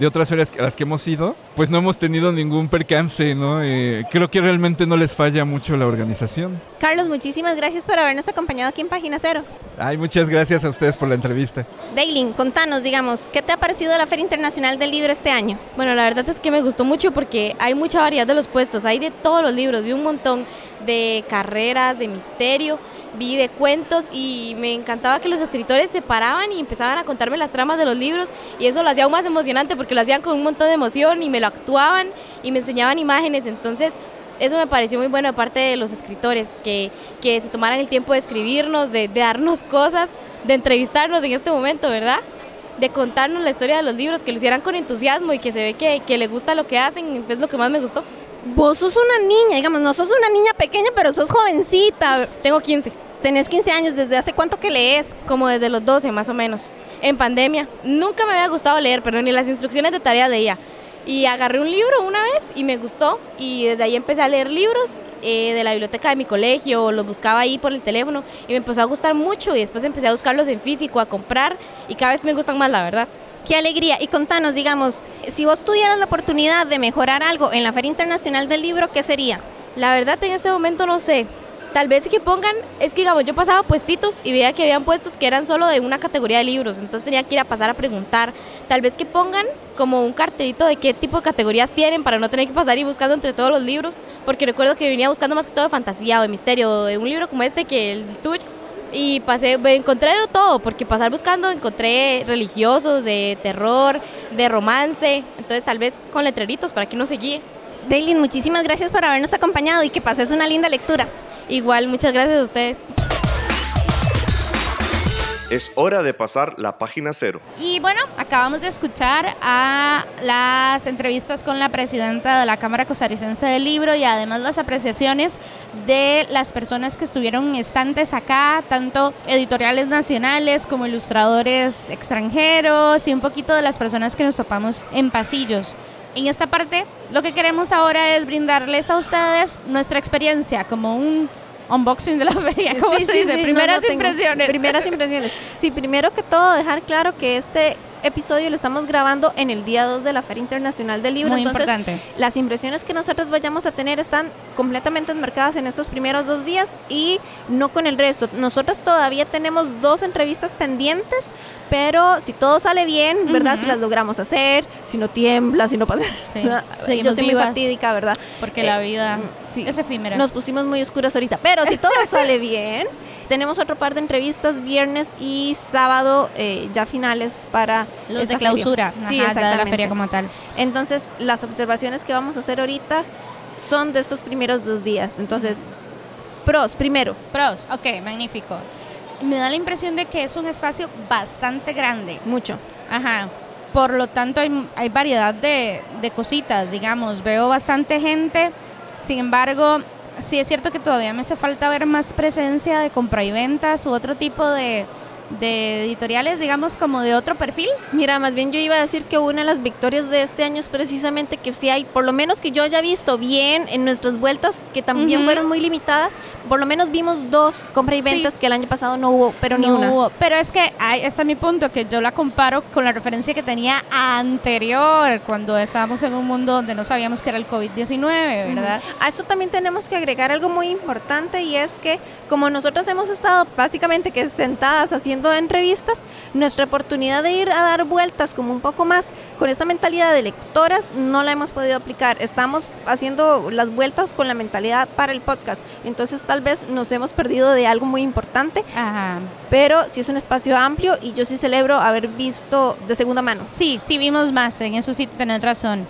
Speaker 10: de, otras ferias a las que hemos ido, pues no hemos tenido ningún percance, ¿no? Eh, creo que realmente no les falla mucho la organización.
Speaker 4: Carlos, muchísimas gracias por habernos acompañado aquí en Página Cero.
Speaker 10: Ay, muchas gracias a ustedes por la entrevista.
Speaker 4: Daylin, contanos, digamos, ¿qué te ha parecido la Feria Internacional del Libro este año?
Speaker 11: Bueno, la verdad es que me gustó mucho porque hay mucha variedad de los puestos, hay de todos los libros, vi un montón de carreras, de misterio vi de cuentos y me encantaba que los escritores se paraban y empezaban a contarme las tramas de los libros y eso lo hacía aún más emocionante porque lo hacían con un montón de emoción y me lo actuaban y me enseñaban imágenes, entonces eso me pareció muy bueno aparte de los escritores, que, que se tomaran el tiempo de escribirnos, de, de darnos cosas, de entrevistarnos en este momento, ¿verdad? de contarnos la historia de los libros, que lo hicieran con entusiasmo y que se ve que, que le gusta lo que hacen, es lo que más me gustó.
Speaker 4: Vos sos una niña, digamos, no sos una niña pequeña, pero sos jovencita.
Speaker 11: Tengo 15.
Speaker 4: Tenés 15 años, ¿desde hace cuánto que lees?
Speaker 11: Como desde los 12 más o menos, en pandemia. Nunca me había gustado leer, pero ni las instrucciones de tarea leía. Y agarré un libro una vez y me gustó y desde ahí empecé a leer libros eh, de la biblioteca de mi colegio, los buscaba ahí por el teléfono y me empezó a gustar mucho y después empecé a buscarlos en físico, a comprar y cada vez me gustan más, la verdad.
Speaker 4: Qué alegría. Y contanos, digamos, si vos tuvieras la oportunidad de mejorar algo en la Feria Internacional del Libro, ¿qué sería?
Speaker 11: La verdad en este momento no sé. Tal vez que pongan, es que digamos, yo pasaba puestitos y veía que habían puestos que eran solo de una categoría de libros, entonces tenía que ir a pasar a preguntar. Tal vez que pongan como un cartelito de qué tipo de categorías tienen para no tener que pasar y buscando entre todos los libros, porque recuerdo que venía buscando más que todo de fantasía o de misterio, de un libro como este que el tuyo. Y pasé, encontré de todo, porque pasar buscando encontré religiosos, de terror, de romance, entonces tal vez con letreritos para que uno se guíe.
Speaker 4: Daylin, muchísimas gracias por habernos acompañado y que pases una linda lectura.
Speaker 11: Igual, muchas gracias a ustedes.
Speaker 1: Es hora de pasar la página cero.
Speaker 3: Y bueno, acabamos de escuchar las entrevistas con la presidenta de la Cámara Costarricense del Libro y además las apreciaciones de las personas que estuvieron estantes acá, tanto editoriales nacionales como ilustradores extranjeros y un poquito de las personas que nos topamos en pasillos. En esta parte, lo que queremos ahora es brindarles a ustedes nuestra experiencia como un unboxing de la feria. ¿Cómo
Speaker 4: Sí,
Speaker 3: se
Speaker 4: sí,
Speaker 3: dice?
Speaker 4: sí,
Speaker 3: Primeras
Speaker 4: no
Speaker 3: impresiones.
Speaker 4: Primeras impresiones. Sí, primero que todo, dejar claro que este episodio lo estamos grabando en el día 2 de la Feria Internacional del Libro.
Speaker 3: Muy
Speaker 4: entonces,
Speaker 3: importante.
Speaker 4: las impresiones que nosotros vayamos a tener están completamente enmarcadas en estos primeros dos días y no con el resto. Nosotras todavía tenemos dos entrevistas pendientes, pero si todo sale bien, ¿verdad?
Speaker 3: Ujú.
Speaker 4: Si las logramos hacer, si no tiembla, si no pasa
Speaker 3: Sí.
Speaker 4: Yo soy muy fatídica, ¿verdad?
Speaker 3: Porque
Speaker 4: Eh,
Speaker 3: la vida
Speaker 4: sí.
Speaker 3: es efímera.
Speaker 4: Nos pusimos muy oscuras ahorita, pero si todo sale bien, tenemos otro par de entrevistas viernes y sábado eh, ya finales para
Speaker 3: Los de clausura,
Speaker 4: feria. Sí,
Speaker 3: ajá, ya de la
Speaker 4: exactamente.
Speaker 3: feria como tal.
Speaker 4: Entonces, las observaciones que vamos a hacer ahorita son de estos primeros dos días. Entonces, pros, primero.
Speaker 3: Pros, ok, magnífico. Me da la impresión de que es un espacio bastante grande.
Speaker 4: Mucho.
Speaker 3: Ajá. Por lo tanto, hay, hay variedad de, de cositas, digamos. Veo bastante gente. Sin embargo, sí es cierto que todavía me hace falta ver más presencia de compra y ventas u otro tipo de, de editoriales, digamos, como de otro perfil.
Speaker 4: Mira, más bien yo iba a decir que una de las victorias de este año es precisamente que si hay, por lo menos que yo haya visto bien en nuestras vueltas, que también fueron muy limitadas, por lo menos vimos dos compra y ventas que el año pasado no hubo, pero ni
Speaker 3: No
Speaker 4: una.
Speaker 3: hubo. Pero es que ahí está mi punto, que yo la comparo con la referencia que tenía anterior, cuando estábamos en un mundo donde no sabíamos que era el COVID-19, ¿verdad?
Speaker 4: A esto también tenemos que agregar algo muy importante y es que como nosotros hemos estado básicamente que sentadas haciendo entrevistas, nuestra oportunidad de ir a dar vueltas como un poco más con esta mentalidad de lectoras no la hemos podido aplicar. Estamos haciendo las vueltas con la mentalidad para el podcast. Entonces tal vez nos hemos perdido de algo muy importante,
Speaker 3: Ajá.
Speaker 4: pero sí es un espacio amplio y yo sí celebro haber visto de segunda mano.
Speaker 3: Sí, sí vimos más, en eso sí tenés razón.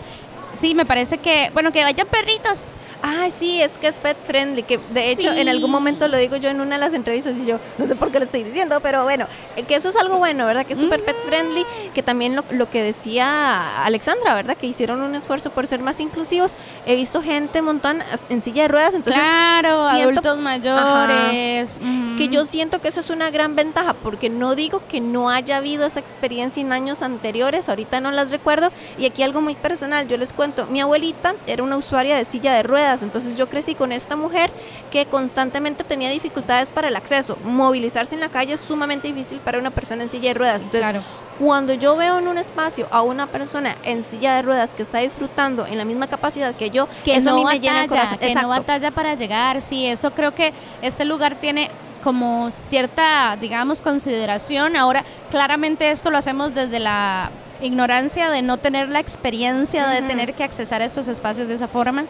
Speaker 3: Sí, me parece que, bueno, que vayan perritos.
Speaker 4: Ay, sí, es que es pet friendly, que de hecho
Speaker 3: Sí.
Speaker 4: en algún momento lo digo yo en una de las entrevistas y yo no sé por qué lo estoy diciendo, pero bueno, eh, que eso es algo bueno, ¿verdad? Que es súper pet friendly, que también lo, lo que decía Alexandra, ¿verdad? Que hicieron un esfuerzo por ser más inclusivos. He visto gente un montón en silla de ruedas, entonces
Speaker 3: claro,
Speaker 4: siento-
Speaker 3: adultos mayores. ujú.
Speaker 4: Que yo siento que eso es una gran ventaja, porque no digo que no haya habido esa experiencia en años anteriores, ahorita no las recuerdo, y aquí algo muy personal, yo les cuento, mi abuelita era una usuaria de silla de ruedas, entonces yo crecí con esta mujer que constantemente tenía dificultades para el acceso, movilizarse en la calle es sumamente difícil para una persona en silla de ruedas, entonces
Speaker 3: Claro.
Speaker 4: cuando yo veo en un espacio a una persona en silla de ruedas que está disfrutando en la misma capacidad que yo,
Speaker 3: que
Speaker 4: eso
Speaker 3: no
Speaker 4: a mí me llena el
Speaker 3: batalla,
Speaker 4: corazón.
Speaker 3: que no
Speaker 4: Exacto.
Speaker 3: batalla para llegar, sí, eso creo que este lugar tiene como cierta, digamos, consideración. Ahora, claramente esto lo hacemos desde la ignorancia de no tener la experiencia de
Speaker 4: Ujú.
Speaker 3: tener que accesar a estos espacios de esa forma.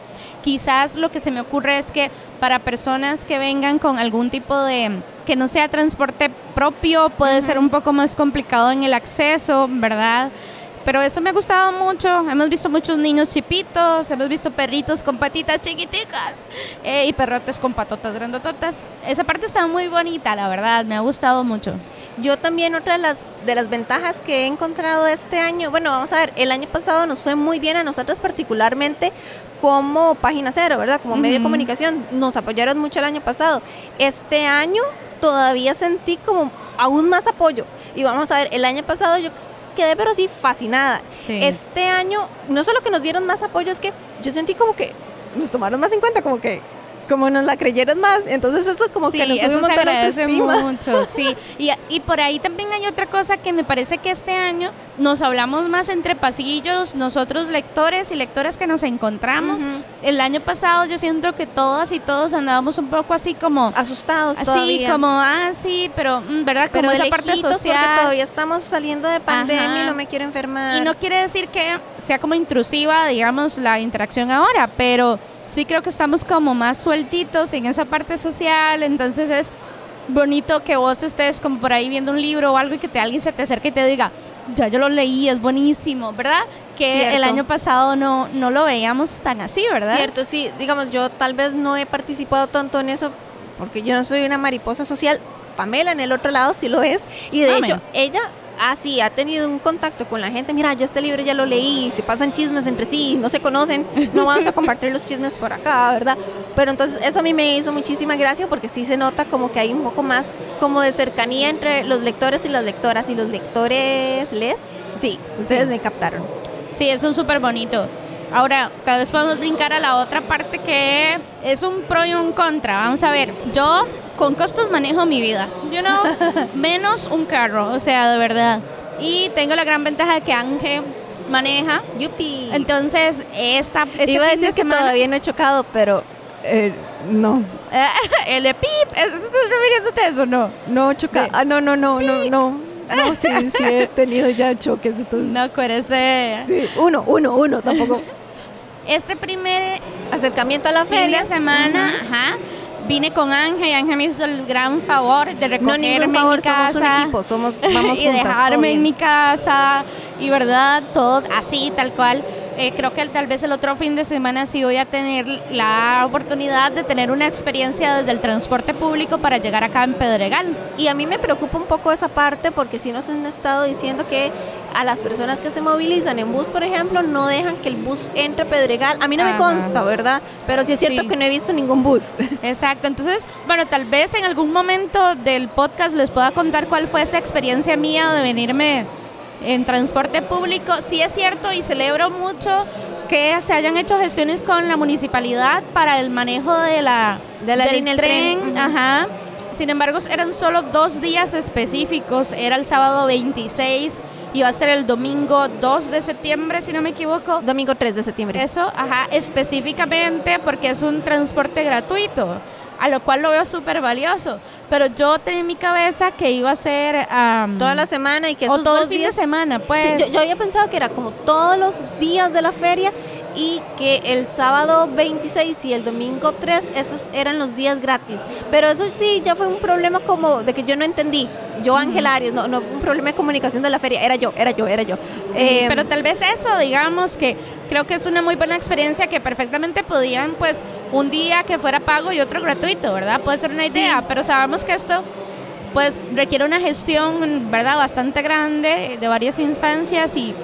Speaker 3: Quizás lo que se me ocurre es que para personas que vengan con algún tipo de que no sea transporte propio puede ser un poco más complicado en el acceso, ¿verdad? Pero eso me ha gustado mucho. Hemos visto muchos niños chipitos, hemos visto perritos con patitas chiquiticas eh, y perrotes con patotas grandototas. Esa parte está muy bonita, la verdad, me ha gustado mucho.
Speaker 4: Yo también otra de las, de las ventajas que he encontrado este año, bueno, vamos a ver, el año pasado nos fue muy bien a nosotros particularmente como Página Cero, ¿verdad? Como medio de comunicación, nos apoyaron mucho el año pasado. Este año todavía sentí como aún más apoyo. Y vamos a ver, el año pasado yo quedé pero así fascinada.
Speaker 3: Sí.
Speaker 4: Este año, no solo que nos dieron más apoyo, es que yo sentí como que nos tomaron más en cuenta, como que como nos la creyeron más. Entonces eso como
Speaker 3: Sí,
Speaker 4: que nos sube un montón
Speaker 3: agradece mucho, sí. Y, y por ahí también hay otra cosa que me parece que este año nos hablamos más entre pasillos, nosotros lectores y lectoras que nos encontramos. El año pasado yo siento que todas y todos andábamos un poco así como...
Speaker 4: asustados
Speaker 3: Así
Speaker 4: todavía.
Speaker 3: como, ah, sí, pero, mm, ¿verdad?
Speaker 4: pero
Speaker 3: Como esa parte
Speaker 4: porque
Speaker 3: social.
Speaker 4: todavía estamos saliendo de pandemia
Speaker 3: Ajá.
Speaker 4: y no me quiero enfermar.
Speaker 3: Y no quiere decir que sea como intrusiva, digamos, la interacción ahora, pero sí creo que estamos como más sueltitos en esa parte social, entonces es bonito que vos estés como por ahí viendo un libro o algo y que te, alguien se te acerque y te diga, ya yo lo leí, es buenísimo, ¿verdad? Que
Speaker 4: Cierto.
Speaker 3: el año pasado no, no lo veíamos tan así, ¿verdad?
Speaker 4: Cierto, sí. Digamos, yo tal vez no he participado tanto en eso porque yo no soy una mariposa social, Pamela en el otro lado sí lo es. Y de
Speaker 3: Amén.
Speaker 4: hecho, ella así ha tenido un contacto con la gente. Mira, yo este libro ya lo leí, se pasan chismes entre sí, no se conocen, no vamos a compartir los chismes por acá, ¿verdad? Pero entonces eso a mí me hizo muchísima gracia porque sí se nota como que hay un poco más como de cercanía entre los lectores y las lectoras y los lectores les. Sí, ustedes me captaron.
Speaker 3: Sí, eso es súper bonito. Ahora, tal vez podemos brincar a la otra parte que es un pro y un contra. Vamos a ver, yo con costos manejo mi vida, you know, menos un carro, o sea, de verdad. Y tengo la gran ventaja de que Ángel maneja.
Speaker 4: Yupi.
Speaker 3: Entonces, esta, este
Speaker 4: Iba a
Speaker 3: fin de
Speaker 4: decir que
Speaker 3: semana-
Speaker 4: todavía no he chocado, pero eh, no.
Speaker 3: el de pip, ¿estás refiriéndote a eso no?
Speaker 4: No choca. Ah, no, no, no, no, no. No, sí, sí he tenido ya choques, entonces.
Speaker 3: No ser.
Speaker 4: Sí, uno, uno, uno, tampoco.
Speaker 3: Este primer
Speaker 4: Acercamiento a la
Speaker 3: fin
Speaker 4: feria.
Speaker 3: de semana, ajá, vine con Ángel y Ángel me hizo el gran favor de recogerme en mi
Speaker 4: somos
Speaker 3: casa
Speaker 4: un equipo, somos- vamos
Speaker 3: y
Speaker 4: juntas, todo
Speaker 3: dejarme en mi casa. Y verdad, todo así, tal cual. Eh, creo que tal vez el otro fin de semana sí voy a tener la oportunidad de tener una experiencia desde el transporte público para llegar acá en Pedregal.
Speaker 4: Y a mí me preocupa un poco esa parte porque sí nos han estado diciendo que a las personas que se movilizan en bus, por ejemplo, no dejan que el bus entre a Pedregal. A mí no me consta, ¿verdad? Pero sí es cierto
Speaker 3: Sí.
Speaker 4: que no he visto ningún bus.
Speaker 3: Exacto, entonces, bueno, tal vez en algún momento del podcast les pueda contar cuál fue esa experiencia mía de venirme en transporte público. Sí es cierto y celebro mucho que se hayan hecho gestiones con la municipalidad para el manejo de la,
Speaker 4: De la
Speaker 3: del
Speaker 4: línea del tren, ujú.
Speaker 3: Ajá. Sin embargo, eran solo dos días específicos. Era el sábado 26 y va a ser el domingo 2 de septiembre, si no me equivoco.
Speaker 4: Domingo 3 de septiembre.
Speaker 3: Eso, ajá, específicamente porque es un transporte gratuito, a lo cual lo veo súper valioso. Pero yo tenía en mi cabeza que iba a ser...
Speaker 4: Toda la semana y que
Speaker 3: o todo el fin
Speaker 4: días-
Speaker 3: de semana, pues.
Speaker 4: Sí, yo, yo había pensado que era como todos los días de la feria y que el sábado 26 y el domingo 3, esos eran los días gratis. Pero eso sí, ya fue un problema como de que yo no entendí. Yo, Ángel Arias, no, no fue un problema de comunicación de la feria, era yo, era yo, era yo.
Speaker 3: Sí,
Speaker 4: Eh,
Speaker 3: pero tal vez eso, digamos que creo que es una muy buena experiencia que perfectamente podían, pues, un día que fuera pago y otro gratuito, ¿verdad? Puede ser una
Speaker 4: Sí.
Speaker 3: idea, pero sabemos que esto, pues, requiere una gestión, ¿verdad? Bastante grande de varias instancias y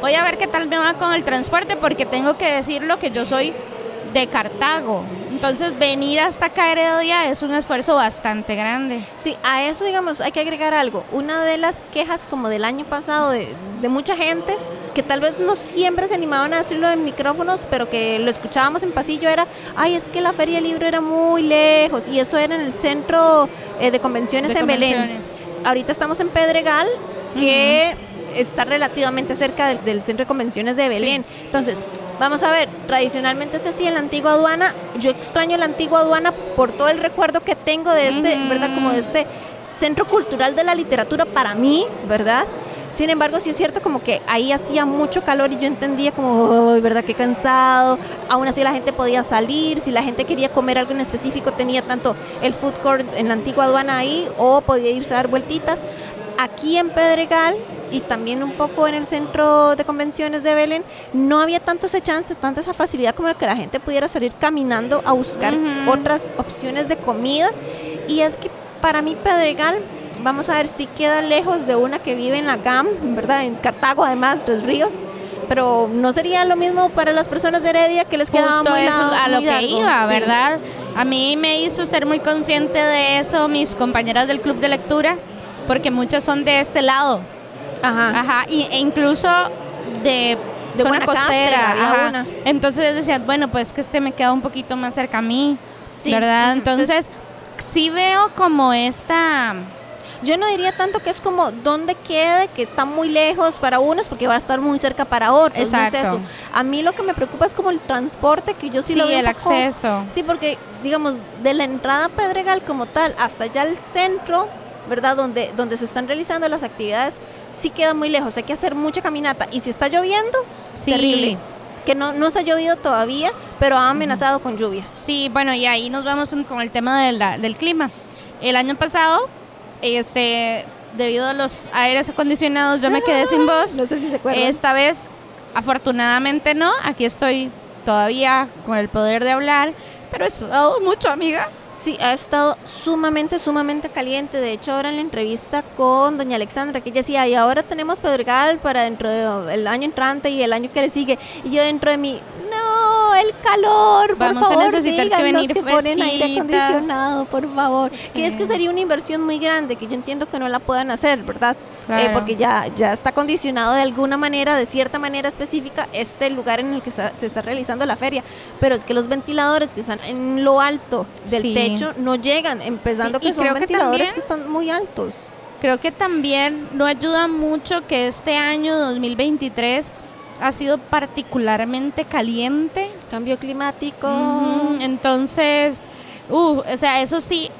Speaker 3: voy a ver qué tal me va con el transporte porque tengo que decirlo que yo soy de Cartago. Entonces, venir hasta acá Heredia es un esfuerzo bastante grande.
Speaker 4: Sí, a eso digamos hay que agregar algo. Una de las quejas como del año pasado de, de mucha gente, que tal vez no siempre se animaban a decirlo en micrófonos, pero que lo escuchábamos en pasillo, era, ay, es que la feria del libro era muy lejos y eso era en el centro eh, de convenciones
Speaker 3: De
Speaker 4: en Belén. Ahorita estamos en Pedregal, que está relativamente cerca del, del centro de convenciones de Belén. Entonces, vamos a ver, tradicionalmente es así en la antigua aduana. Yo extraño la antigua aduana por todo el recuerdo que tengo de este,
Speaker 3: Ujú.
Speaker 4: ¿verdad? Como de este centro cultural de la literatura para mí, ¿verdad? Sin embargo, sí es cierto como que ahí hacía mucho calor y yo entendía como, "Ay, ¿verdad? Qué cansado. Aún así la gente podía salir, si la gente quería comer algo en específico tenía tanto el food court en la antigua aduana ahí o podía irse a dar vueltitas. Aquí en Pedregal y también un poco en el centro de convenciones de Belén, no había tanto ese chance, tanta esa facilidad como que la gente pudiera salir caminando a buscar otras opciones de comida. Y es que para mí Pedregal, vamos a ver si queda lejos de una que vive en la GAM, ¿verdad? En Cartago, además, Tres Ríos. Pero no sería lo mismo para las personas de Heredia que les quedaba
Speaker 3: Justo
Speaker 4: muy
Speaker 3: eso
Speaker 4: lado-
Speaker 3: a lo
Speaker 4: muy
Speaker 3: que
Speaker 4: largo.
Speaker 3: iba,
Speaker 4: Sí.
Speaker 3: ¿verdad? A mí me hizo ser muy consciente de eso mis compañeras del club de lectura, porque muchas son de este lado.
Speaker 4: Ajá.
Speaker 3: Ajá, y, e incluso de,
Speaker 4: De
Speaker 3: zona costera. ajá.
Speaker 4: una.
Speaker 3: Entonces decían, bueno, pues que este me queda un poquito más cerca a mí,
Speaker 4: Sí.
Speaker 3: ¿verdad? Entonces, sí veo como esta...
Speaker 4: Yo no diría tanto que es como donde quede, que está muy lejos para unos, porque va a estar muy cerca para otros. no es
Speaker 3: Exacto.
Speaker 4: eso. A mí lo que me preocupa es como el transporte, que yo sí,
Speaker 3: Sí,
Speaker 4: lo veo.
Speaker 3: el
Speaker 4: poco-
Speaker 3: acceso.
Speaker 4: Sí, porque, digamos, de la entrada a Pedregal como tal hasta allá al centro, ¿verdad? Donde, donde se están realizando las actividades, sí queda muy lejos. Hay que hacer mucha caminata. Y si está lloviendo,
Speaker 3: Sí.
Speaker 4: terrible. Que no, no se ha llovido todavía, pero ha amenazado con lluvia.
Speaker 3: Sí, bueno, y ahí nos vamos con el tema de la- del clima. El año pasado, este, debido a los aires acondicionados, yo me quedé sin voz.
Speaker 4: No sé si se acuerdan.
Speaker 3: Esta vez, afortunadamente no. Aquí estoy todavía con el poder de hablar, pero he sudado mucho, amiga.
Speaker 4: Sí, ha estado sumamente, sumamente caliente. De hecho, ahora en la entrevista con doña Alexandra, que ella decía, y ahora tenemos Pedregal para dentro del año entrante y el año que le sigue. Y yo dentro de mí, no, el calor, por
Speaker 3: Vamos a
Speaker 4: favor,
Speaker 3: necesitar que venir
Speaker 4: que ponen aire acondicionado, por favor. Que es
Speaker 3: Sí.
Speaker 4: que sería una inversión muy grande, que yo entiendo que no la puedan hacer, ¿verdad? Eh,
Speaker 3: Claro.
Speaker 4: porque ya, ya está condicionado de alguna manera, de cierta manera específica, este lugar en el que se, se está realizando la feria. Pero es que los ventiladores que están en lo alto del
Speaker 3: Sí.
Speaker 4: techo no llegan, empezando
Speaker 3: Sí, y
Speaker 4: que son
Speaker 3: creo que
Speaker 4: ventiladores
Speaker 3: también-
Speaker 4: que están muy altos.
Speaker 3: Creo que también no ayuda mucho que este año 2023 ha sido particularmente caliente.
Speaker 4: Cambio climático.
Speaker 3: Entonces, uh, o sea, eso sí,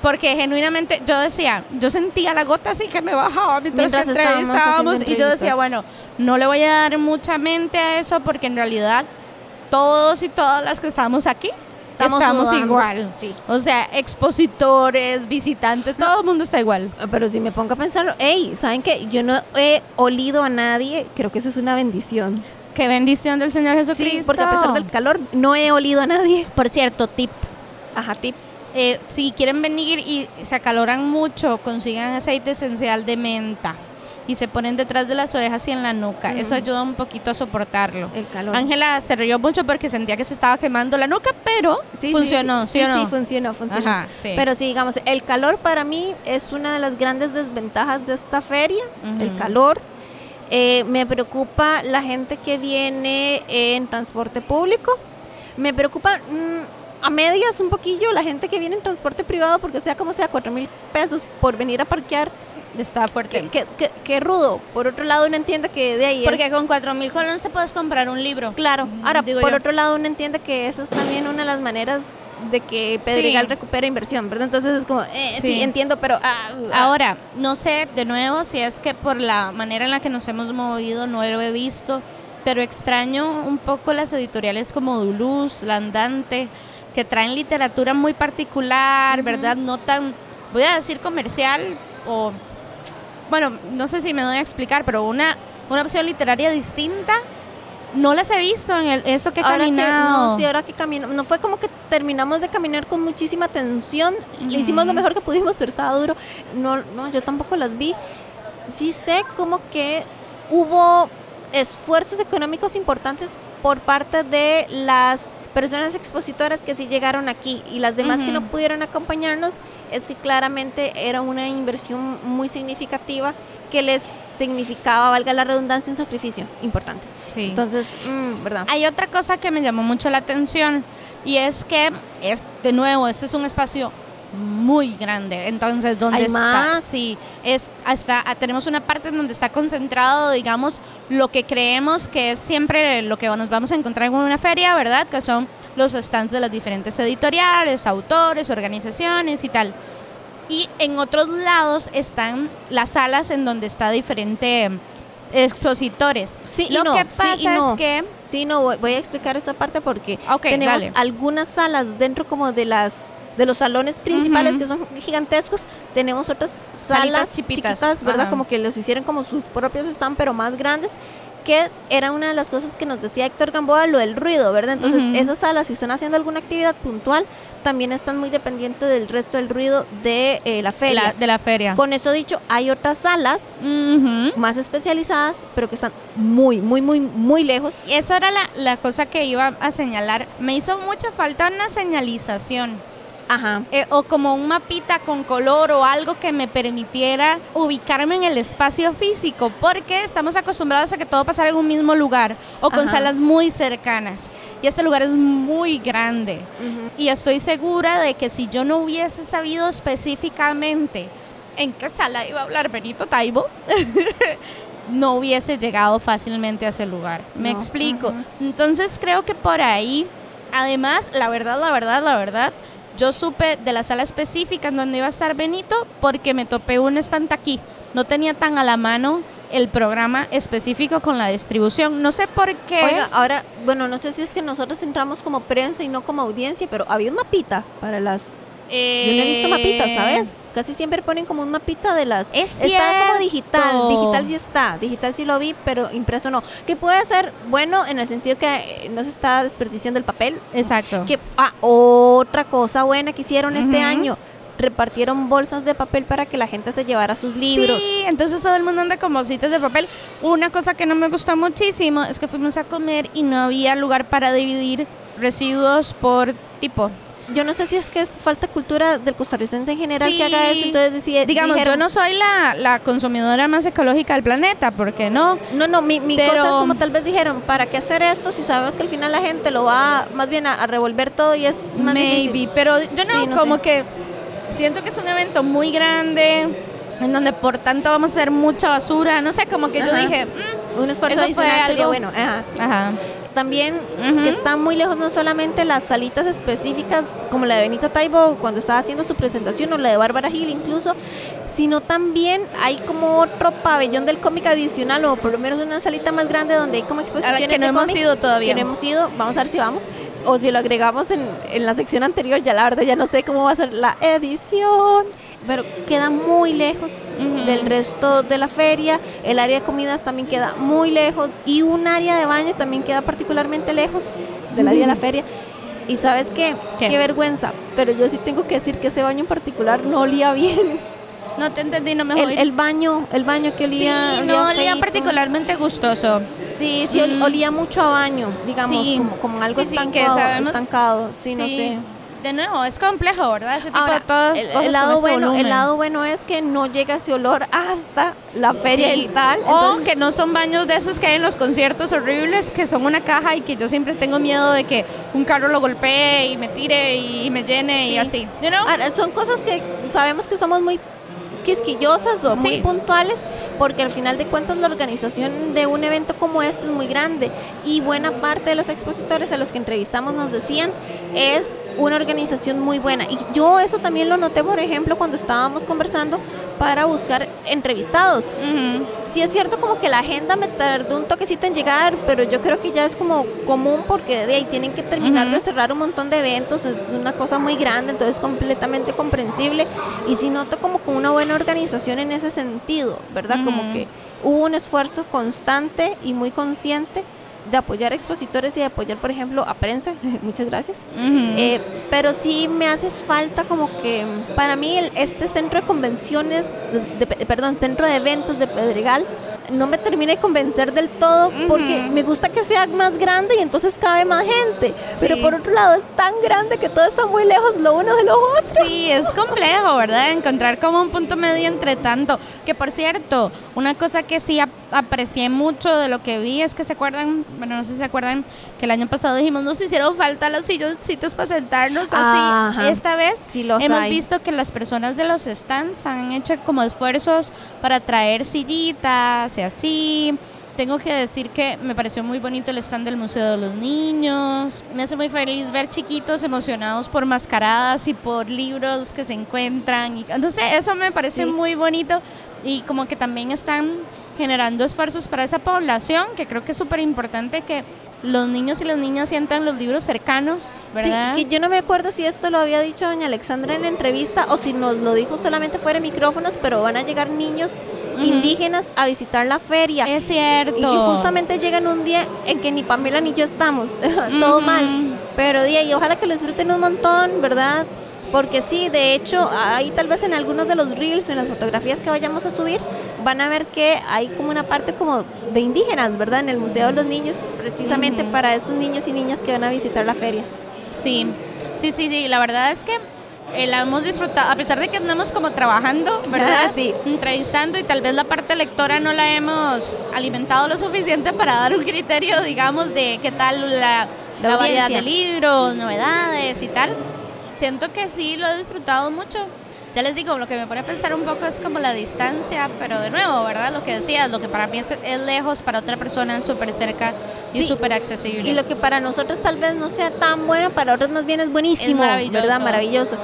Speaker 3: porque genuinamente yo decía, yo sentía la gota así que me bajaba mientras,
Speaker 4: Mientras
Speaker 3: que
Speaker 4: estábamos
Speaker 3: entrevistábamos y yo decía, bueno, no le voy a dar mucha mente a eso porque en realidad todos y todas las que estamos aquí
Speaker 4: Estamos
Speaker 3: igual.
Speaker 4: Sí.
Speaker 3: O sea, expositores, visitantes, todo el mundo está igual.
Speaker 4: Pero si me pongo a pensarlo, hey, ¿saben qué? Yo no he olido a nadie, creo que eso es una bendición.
Speaker 3: Qué bendición del Señor Jesucristo.
Speaker 4: Sí, porque a pesar del calor, no he olido a nadie.
Speaker 3: Por cierto, tip.
Speaker 4: Ajá, tip.
Speaker 3: Eh, si quieren venir y se acaloran mucho, consigan aceite esencial de menta y se ponen detrás de las orejas y en la nuca. Eso ayuda un poquito a soportarlo.
Speaker 4: El calor.
Speaker 3: Ángela se rió mucho porque sentía que se estaba quemando la nuca, pero
Speaker 4: Sí,
Speaker 3: funcionó,
Speaker 4: sí,
Speaker 3: ¿sí,
Speaker 4: sí,
Speaker 3: o no?
Speaker 4: sí, funcionó, funcionó.
Speaker 3: Ajá, sí.
Speaker 4: Pero sí, digamos, el calor para mí es una de las grandes desventajas de esta feria, el calor. Eh, me preocupa la gente que viene en transporte público. Me preocupa mm, a medias un poquillo la gente que viene en transporte privado, porque sea como sea, cuatro mil pesos por venir a parquear.
Speaker 3: Está fuerte.
Speaker 4: Qué, qué- rudo. Por otro lado, uno entiende que de ahí
Speaker 3: Porque
Speaker 4: es...
Speaker 3: con cuatro mil colones te puedes comprar un libro.
Speaker 4: Claro, ahora
Speaker 3: digo
Speaker 4: por
Speaker 3: yo.
Speaker 4: otro lado uno entiende que esa es también una de las maneras de que Pedregal
Speaker 3: Sí.
Speaker 4: recupera inversión, ¿verdad? Entonces es como, eh, sí.
Speaker 3: Sí.
Speaker 4: entiendo, pero... ah, ah.
Speaker 3: Ahora, no sé de nuevo si es que por la manera en la que nos hemos movido no lo he visto, pero extraño un poco las editoriales como Duluz, La Andante, que traen literatura muy particular, ¿verdad? No tan, voy a decir comercial o, bueno, no sé si me doy a explicar, pero una, una opción literaria distinta. No las he visto en el, esto que he
Speaker 4: ahora que,
Speaker 3: caminado.
Speaker 4: no, sí, ahora que caminamos, no fue como que terminamos de caminar con muchísima tensión, le hicimos lo mejor que pudimos, pero estaba duro. No, no, yo tampoco las vi. Sí sé como que hubo esfuerzos económicos importantes por parte de las personas expositoras que sí llegaron aquí y las demás que no pudieron acompañarnos es que claramente era una inversión muy significativa que les significaba, valga la redundancia, un sacrificio importante.
Speaker 3: Sí.
Speaker 4: Entonces, mm, ¿verdad?
Speaker 3: Hay otra cosa que me llamó mucho la atención y es que es de nuevo, este es un espacio muy grande. Entonces, donde
Speaker 4: Hay
Speaker 3: está,
Speaker 4: más.
Speaker 3: sí, es hasta tenemos una parte en donde está concentrado, digamos, lo que creemos que es siempre lo que nos vamos a encontrar en una feria, ¿verdad? Que son los stands de las diferentes editoriales, autores, organizaciones y tal. Y en otros lados están las salas en donde está diferente expositores.
Speaker 4: Sí y
Speaker 3: lo
Speaker 4: no,
Speaker 3: que
Speaker 4: sí
Speaker 3: pasa
Speaker 4: y no.
Speaker 3: es que
Speaker 4: Sí, no, voy, a explicar esa parte porque
Speaker 3: Ok,
Speaker 4: tenemos
Speaker 3: dale.
Speaker 4: algunas salas dentro como de las de los salones principales
Speaker 3: Ujú.
Speaker 4: que son gigantescos, tenemos otras
Speaker 3: Salitas
Speaker 4: salas
Speaker 3: chipitas,
Speaker 4: chiquitas, ¿verdad?
Speaker 3: ajá.
Speaker 4: Como que los hicieron como sus propios están, pero más grandes, que era una de las cosas que nos decía Héctor Gamboa, lo del ruido, ¿verdad? Entonces,
Speaker 3: Ujú.
Speaker 4: esas salas, si están haciendo alguna actividad puntual, también están muy dependientes del resto del ruido de eh, la feria.
Speaker 3: la- de la feria.
Speaker 4: Con eso dicho, hay otras salas
Speaker 3: Ujú.
Speaker 4: más especializadas, pero que están muy, muy, muy, muy lejos.
Speaker 3: Y eso era la, la cosa que iba a señalar. Me hizo mucha falta una señalización.
Speaker 4: Ajá.
Speaker 3: eh, o como un mapita con color o algo que me permitiera ubicarme en el espacio físico, porque estamos acostumbrados a que todo pasara en un mismo lugar o con
Speaker 4: Ajá.
Speaker 3: salas muy cercanas. Y este lugar es muy grande. Y estoy segura de que si yo no hubiese sabido específicamente en qué sala iba a hablar Benito Taibo, no hubiese llegado fácilmente a ese lugar. Me
Speaker 4: No,
Speaker 3: explico.
Speaker 4: ajá.
Speaker 3: Entonces creo que por ahí, además, la verdad, la verdad, la verdad, yo supe de la sala específica en donde iba a estar Benito porque me topé un estante aquí. No tenía tan a la mano el programa específico con la distribución. No sé por qué.
Speaker 4: Oiga, ahora, bueno, no sé si es que nosotros entramos como prensa y no como audiencia, pero había un mapita para las...
Speaker 3: Eh,
Speaker 4: Yo no he visto mapitas, ¿sabes? Casi siempre ponen como un mapita de las...
Speaker 3: Es
Speaker 4: Está como digital, digital sí está, digital sí lo vi, pero impreso no. Que puede ser bueno en el sentido que eh, no se está desperdiciando el papel.
Speaker 3: Exacto.
Speaker 4: Que, ah, otra cosa buena que hicieron este año, repartieron bolsas de papel para que la gente se llevara sus libros.
Speaker 3: Sí, entonces todo el mundo anda con bolsitas de papel. Una cosa que no me gustó muchísimo es que fuimos a comer y no había lugar para dividir residuos por tipo.
Speaker 4: Yo no sé si es que es falta cultura del costarricense en general
Speaker 3: Sí.
Speaker 4: que haga eso, entonces decía,
Speaker 3: Digamos,
Speaker 4: dijeron-
Speaker 3: yo no soy la, la consumidora más ecológica del planeta, porque no.
Speaker 4: No, no, mi, mi
Speaker 3: Pero-
Speaker 4: cosa es como tal vez dijeron, ¿para qué hacer esto si sabemos que al final la gente lo va más bien a, a revolver todo y es más
Speaker 3: Maybe,
Speaker 4: difícil?
Speaker 3: pero yo no,
Speaker 4: Sí, no
Speaker 3: como
Speaker 4: sé.
Speaker 3: que siento que es un evento muy grande, en donde por tanto vamos a hacer mucha basura, no sé, como que yo dije, "Mm,
Speaker 4: Un esfuerzo
Speaker 3: Eso
Speaker 4: adicional
Speaker 3: algo-
Speaker 4: bueno. Ajá.
Speaker 3: ajá.
Speaker 4: También que está muy lejos no solamente las salitas específicas como la de Benita Taibo cuando estaba haciendo su presentación o la de Bárbara Gil incluso, sino también hay como otro pabellón del cómic adicional o por lo menos una salita más grande donde hay como exposiciones
Speaker 3: que no
Speaker 4: de
Speaker 3: hemos
Speaker 4: cómic
Speaker 3: ido todavía.
Speaker 4: Que no hemos ido, vamos a ver si vamos. O si lo agregamos en, en la sección anterior, ya la verdad ya no sé cómo va a ser la edición. Pero queda muy lejos del resto de la feria. El área de comidas también queda muy lejos. Y un área de baño también queda particularmente lejos del área de la feria. Y sabes qué?
Speaker 3: ¿Qué?
Speaker 4: Qué vergüenza. Pero yo sí tengo que decir que ese baño en particular no olía bien.
Speaker 3: No te entendí, no me
Speaker 4: El, el baño, el baño que olía.
Speaker 3: sí, no olía particularmente gustoso.
Speaker 4: Sí, sí,
Speaker 3: Mm.
Speaker 4: olía mucho a baño, digamos,
Speaker 3: Sí.
Speaker 4: como, como algo
Speaker 3: Sí, sí, que
Speaker 4: estancado. estancado. Sí, no sé.
Speaker 3: De nuevo, es complejo, ¿verdad? Ese tipo
Speaker 4: Ahora,
Speaker 3: de todas
Speaker 4: el,
Speaker 3: cosas
Speaker 4: el
Speaker 3: con
Speaker 4: lado bueno, el lado bueno es que no llega ese olor hasta la feria
Speaker 3: Sí.
Speaker 4: y tal.
Speaker 3: O
Speaker 4: entonces-
Speaker 3: que no son baños de esos que hay en los conciertos horribles, que son una caja y que yo siempre tengo miedo de que un carro lo golpee y me tire y me llene
Speaker 4: Sí.
Speaker 3: y así. You know?
Speaker 4: Ahora, son cosas que sabemos que somos muy quisquillosas o muy
Speaker 3: Sí.
Speaker 4: puntuales porque al final de cuentas la organización de un evento como este es muy grande y buena parte de los expositores a los que entrevistamos nos decían es una organización muy buena y yo eso también lo noté por ejemplo cuando estábamos conversando para buscar entrevistados
Speaker 3: Ujú.
Speaker 4: sí es cierto como que la agenda me tardó un toquecito en llegar, pero yo creo que ya es como común porque de ahí tienen que terminar
Speaker 3: Ujú.
Speaker 4: de cerrar un montón de eventos, es una cosa muy grande, entonces es completamente comprensible y sí noto como con una buena organización en ese sentido, ¿verdad? Como
Speaker 3: Ujú.
Speaker 4: que hubo un esfuerzo constante y muy consciente de apoyar a expositores y de apoyar, por ejemplo, a prensa. Muchas gracias. Eh, pero sí me hace falta como que para mí el- este centro de convenciones, de- de- perdón, centro de eventos de Pedregal no me termina de convencer del todo porque me gusta que sea más grande y entonces cabe más gente. Pero
Speaker 3: Sí.
Speaker 4: por otro lado es tan grande que todo está muy lejos lo uno de lo otro.
Speaker 3: Sí, es complejo, ¿verdad? Encontrar como un punto medio entre tanto. Que por cierto, una cosa que sí ap- aprecié mucho de lo que vi es que se acuerdan, bueno, no sé si se acuerdan, que el año pasado dijimos, nos hicieron falta los silloncitos para sentarnos así.
Speaker 4: Ajá.
Speaker 3: Esta vez
Speaker 4: Sí los
Speaker 3: hemos
Speaker 4: hay.
Speaker 3: visto que las personas de los stands han hecho como esfuerzos para traer sillitas y así. Tengo que decir que me pareció muy bonito el stand del Museo de los Niños. Me hace muy feliz ver chiquitos emocionados por mascaradas y por libros que se encuentran. Entonces eso me parece
Speaker 4: Sí.
Speaker 3: muy bonito y como que también están generando esfuerzos para esa población, que creo que es súper importante que los niños y las niñas sientan los libros cercanos, ¿verdad?
Speaker 4: Sí, que yo no me acuerdo si esto lo había dicho doña Alexandra en la entrevista o si nos lo dijo solamente fuera de micrófonos, pero van a llegar niños. Indígenas a visitar la feria.
Speaker 3: Es cierto.
Speaker 4: Y justamente llegan un día en que ni Pamela ni yo estamos, todo mal. Pero día, y ojalá que lo disfruten un montón, ¿verdad? Porque sí, de hecho, ahí tal vez en algunos de los reels o en las fotografías que vayamos a subir, van a ver que hay como una parte como de indígenas, ¿verdad? En el Museo de los Niños, precisamente
Speaker 3: Ujú.
Speaker 4: para estos niños y niñas que van a visitar la feria.
Speaker 3: Sí, sí, sí, sí. La verdad es que eh, la hemos disfrutado, a pesar de que andamos como trabajando, ¿verdad?
Speaker 4: Sí.
Speaker 3: Entrevistando y tal vez la parte lectora no la hemos alimentado lo suficiente para dar un criterio, digamos, de qué tal la,
Speaker 4: La
Speaker 3: la variedad de libros, novedades y tal. Siento que sí lo he disfrutado mucho. Ya les digo, lo que me pone a pensar un poco es como la distancia, pero de nuevo, ¿verdad? Lo que decías, lo que para mí es, es lejos, para otra persona es súper cerca y
Speaker 4: Sí.
Speaker 3: súper accesible.
Speaker 4: Y lo que para nosotros tal vez no sea tan bueno, para otros más bien es buenísimo,
Speaker 3: Es maravilloso.
Speaker 4: ¿verdad? Maravilloso.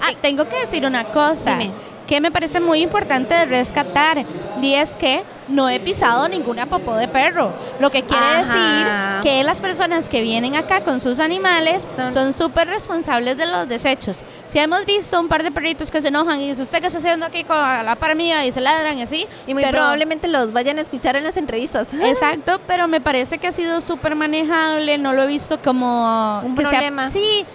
Speaker 3: Ah, tengo que decir una cosa
Speaker 4: Dime.
Speaker 3: Que me parece muy importante de rescatar y es que no he pisado ninguna popó de perro. Lo que quiere
Speaker 4: Ajá.
Speaker 3: decir que las personas que vienen acá con sus animales
Speaker 4: Son-
Speaker 3: súper responsables de los desechos. Si hemos visto un par de perritos que se enojan y dice, ¿usted qué está haciendo aquí con la par mía? Y se ladran y así.
Speaker 4: Y muy
Speaker 3: pero-
Speaker 4: probablemente los vayan a escuchar en las entrevistas.
Speaker 3: Exacto, pero me parece que ha sido súper manejable, no lo he visto como...
Speaker 4: Un
Speaker 3: que sea-
Speaker 4: problema.
Speaker 3: sí,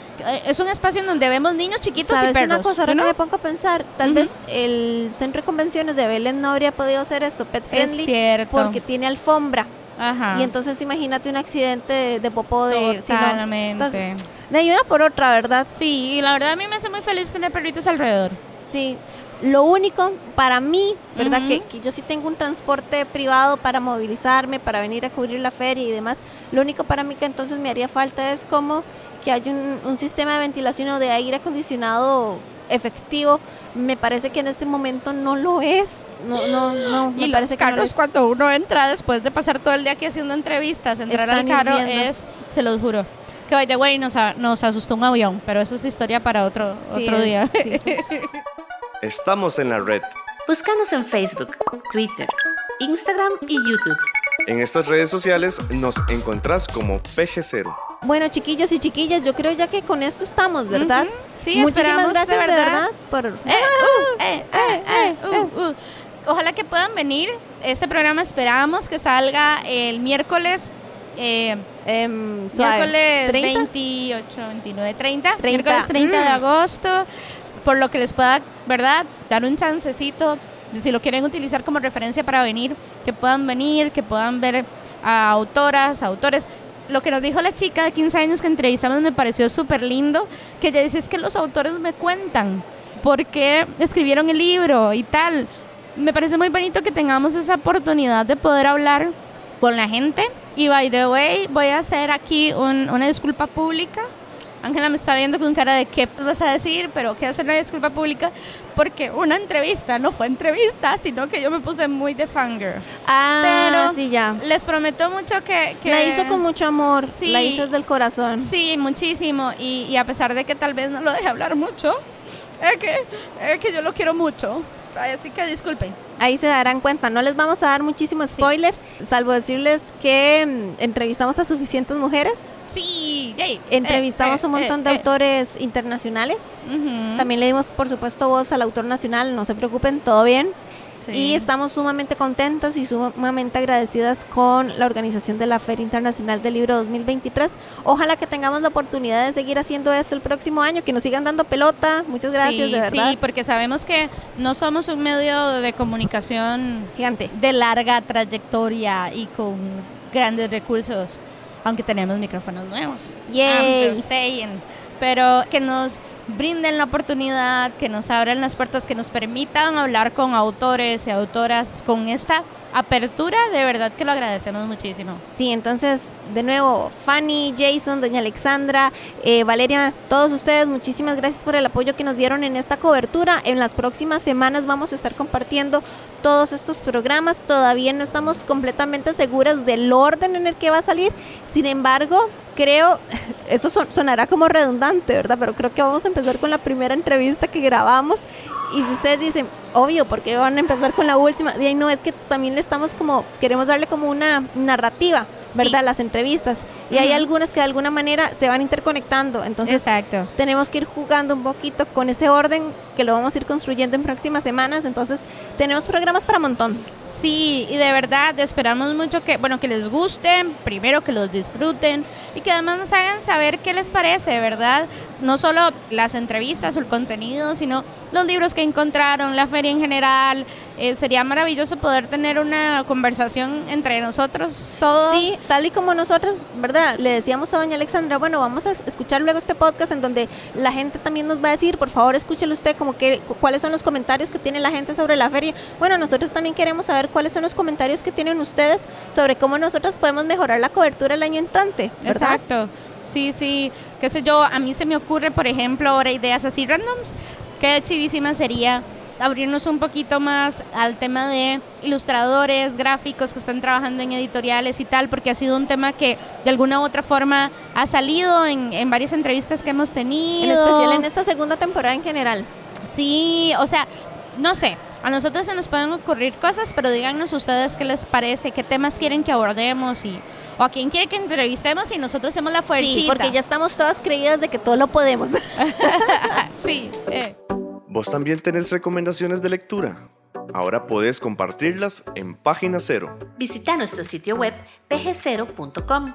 Speaker 3: es un espacio en donde vemos niños chiquitos y
Speaker 4: ¿Sabes
Speaker 3: perros.
Speaker 4: una cosa? Ahora
Speaker 3: ¿no?
Speaker 4: me pongo a pensar, tal vez el centro de convenciones de Belén no habría podido hacer esto pet friendly
Speaker 3: cierto.
Speaker 4: porque tiene alfombra.
Speaker 3: Ajá.
Speaker 4: Y entonces imagínate un accidente de, de popó de... si no-
Speaker 3: Totalmente.
Speaker 4: entonces, de una por otra, ¿verdad?
Speaker 3: Sí, y la verdad a mí me hace muy feliz tener perritos alrededor.
Speaker 4: Sí. Lo único para mí, ¿verdad? Que, que yo sí tengo un transporte privado para movilizarme, para venir a cubrir la feria y demás. Lo único para mí que entonces me haría falta es como que haya un, un sistema de ventilación o de aire acondicionado efectivo. Me parece que en este momento no lo es. No, no, no.
Speaker 3: Y
Speaker 4: me
Speaker 3: los
Speaker 4: parece que no lo
Speaker 3: carros
Speaker 4: es.
Speaker 3: cuando uno entra después de pasar todo el día aquí haciendo entrevistas, entrar
Speaker 4: Están
Speaker 3: al carro
Speaker 4: hirviendo.
Speaker 3: es, se los juro. Que by the way nos, a- nos asustó un avión, pero eso es historia para otro,
Speaker 4: Sí,
Speaker 3: otro día.
Speaker 4: sí.
Speaker 1: Estamos en la red.
Speaker 2: Búscanos en Facebook, Twitter, Instagram y YouTube.
Speaker 1: En estas redes sociales nos encontrás como PG0.
Speaker 4: Bueno, chiquillos y chiquillas, yo creo ya que con esto estamos, ¿verdad?
Speaker 3: Ujú. Sí,
Speaker 4: Muchísimas gracias de
Speaker 3: verdad.
Speaker 4: por
Speaker 3: Eh, uh, eh, eh, eh, uh, uh. Ojalá que puedan venir. Este programa esperamos que salga el miércoles. eh,
Speaker 4: em,
Speaker 3: miércoles
Speaker 4: 30.
Speaker 3: 28, 29, 30.
Speaker 4: 30.
Speaker 3: Miércoles 30 de
Speaker 4: Mm.
Speaker 3: agosto. Por lo que les pueda, ¿verdad? Dar un chancecito. Si lo quieren utilizar como referencia para venir, que puedan venir, que puedan ver a autoras, autores. Lo que nos dijo la chica de 15 años que entrevistamos me pareció súper lindo, que ella dice es que los autores me cuentan por qué escribieron el libro y tal. Me parece muy bonito que tengamos esa oportunidad de poder hablar con la gente. Y by the way, voy a hacer aquí un- una disculpa pública. Ángela me está viendo con cara de qué vas a decir, pero quiero hacer una disculpa pública porque una entrevista no fue entrevista, sino que yo me puse muy de fangirl.
Speaker 4: Ah,
Speaker 3: Pero
Speaker 4: sí, ya.
Speaker 3: Les prometo mucho que... que
Speaker 4: La hizo con mucho amor,
Speaker 3: Sí.
Speaker 4: la hizo desde el corazón.
Speaker 3: Sí, muchísimo. Y, y a pesar de que tal vez no lo deje hablar mucho, es que, es que yo lo quiero mucho. Así que disculpen.
Speaker 4: Ahí se darán cuenta, no les vamos a dar muchísimo spoiler, salvo decirles que mm, entrevistamos a suficientes mujeres,
Speaker 3: Sí, yay.
Speaker 4: entrevistamos
Speaker 3: Eh,
Speaker 4: un
Speaker 3: eh,
Speaker 4: montón
Speaker 3: eh,
Speaker 4: de
Speaker 3: eh.
Speaker 4: autores internacionales, también le dimos por supuesto voz al autor nacional, no se preocupen, todo bien.
Speaker 3: Sí.
Speaker 4: Y estamos sumamente contentos y sumamente agradecidas con la organización de la Feria Internacional del Libro 2023. Ojalá que tengamos la oportunidad de seguir haciendo eso el próximo año, que nos sigan dando pelota. Muchas gracias,
Speaker 3: Sí,
Speaker 4: de verdad.
Speaker 3: Sí, porque sabemos que no somos un medio de comunicación
Speaker 4: Gigante.
Speaker 3: de larga trayectoria y con grandes recursos, aunque tenemos micrófonos nuevos.
Speaker 4: Yay.
Speaker 3: I'm just saying. Pero que nos brinden la oportunidad, que nos abran las puertas, que nos permitan hablar con autores y autoras con esta apertura, de verdad que lo agradecemos muchísimo.
Speaker 4: Sí, entonces, de nuevo, Fanny, Jason, doña Alexandra, eh, Valeria, todos ustedes, muchísimas gracias por el apoyo que nos dieron en esta cobertura. En las próximas semanas vamos a estar compartiendo todos estos programas. Todavía no estamos completamente seguras del orden en el que va a salir. Sin embargo, creo, esto son- sonará como redundante, ¿verdad? Pero creo que vamos a empezar con la primera entrevista que grabamos. Y si ustedes dicen, obvio, porque van a empezar con la última? Y no, es que también le estamos como, queremos darle como una narrativa, ¿verdad?
Speaker 3: Sí.
Speaker 4: Las entrevistas. Y hay algunas que de alguna manera se van interconectando. Entonces,
Speaker 3: Exacto.
Speaker 4: tenemos que ir jugando un poquito con ese orden que lo vamos a ir construyendo en próximas semanas. Entonces, tenemos programas para montón.
Speaker 3: Sí, y de verdad esperamos mucho que, bueno, que les gusten, primero que los disfruten y que además nos hagan saber qué les parece, ¿verdad? No solo las entrevistas o el contenido, sino los libros que encontraron, la feria en general. Eh, sería maravilloso poder tener una conversación entre nosotros todos.
Speaker 4: Sí, tal y como nosotros, ¿verdad? Le decíamos a doña Alexandra, bueno, vamos a escuchar luego este podcast en donde la gente también nos va a decir, por favor, escúchelo usted, como que cuáles son los comentarios que tiene la gente sobre la feria. Bueno, nosotros también queremos saber cuáles son los comentarios que tienen ustedes sobre cómo nosotros podemos mejorar la cobertura el año entrante, ¿verdad?
Speaker 3: Exacto. Sí, sí. Qué sé yo, a mí se me ocurre, por ejemplo, ahora ideas así randoms. Qué chivísima sería abrirnos un poquito más al tema de ilustradores, gráficos que están trabajando en editoriales y tal, porque ha sido un tema que de alguna u otra forma ha salido en, en varias entrevistas que hemos tenido.
Speaker 4: En especial en esta segunda temporada en general.
Speaker 3: Sí, o sea, no sé, A nosotros se nos pueden ocurrir cosas, pero díganos ustedes qué les parece, qué temas quieren que abordemos y o a quién quieren que entrevistemos y nosotros hacemos la fuerza.
Speaker 4: Sí, porque ya estamos todas creídas de que todo lo podemos.
Speaker 3: sí. Eh.
Speaker 1: ¿Vos también tenés recomendaciones de lectura? Ahora puedes compartirlas en Página Cero.
Speaker 2: Visita nuestro sitio web pg0.com.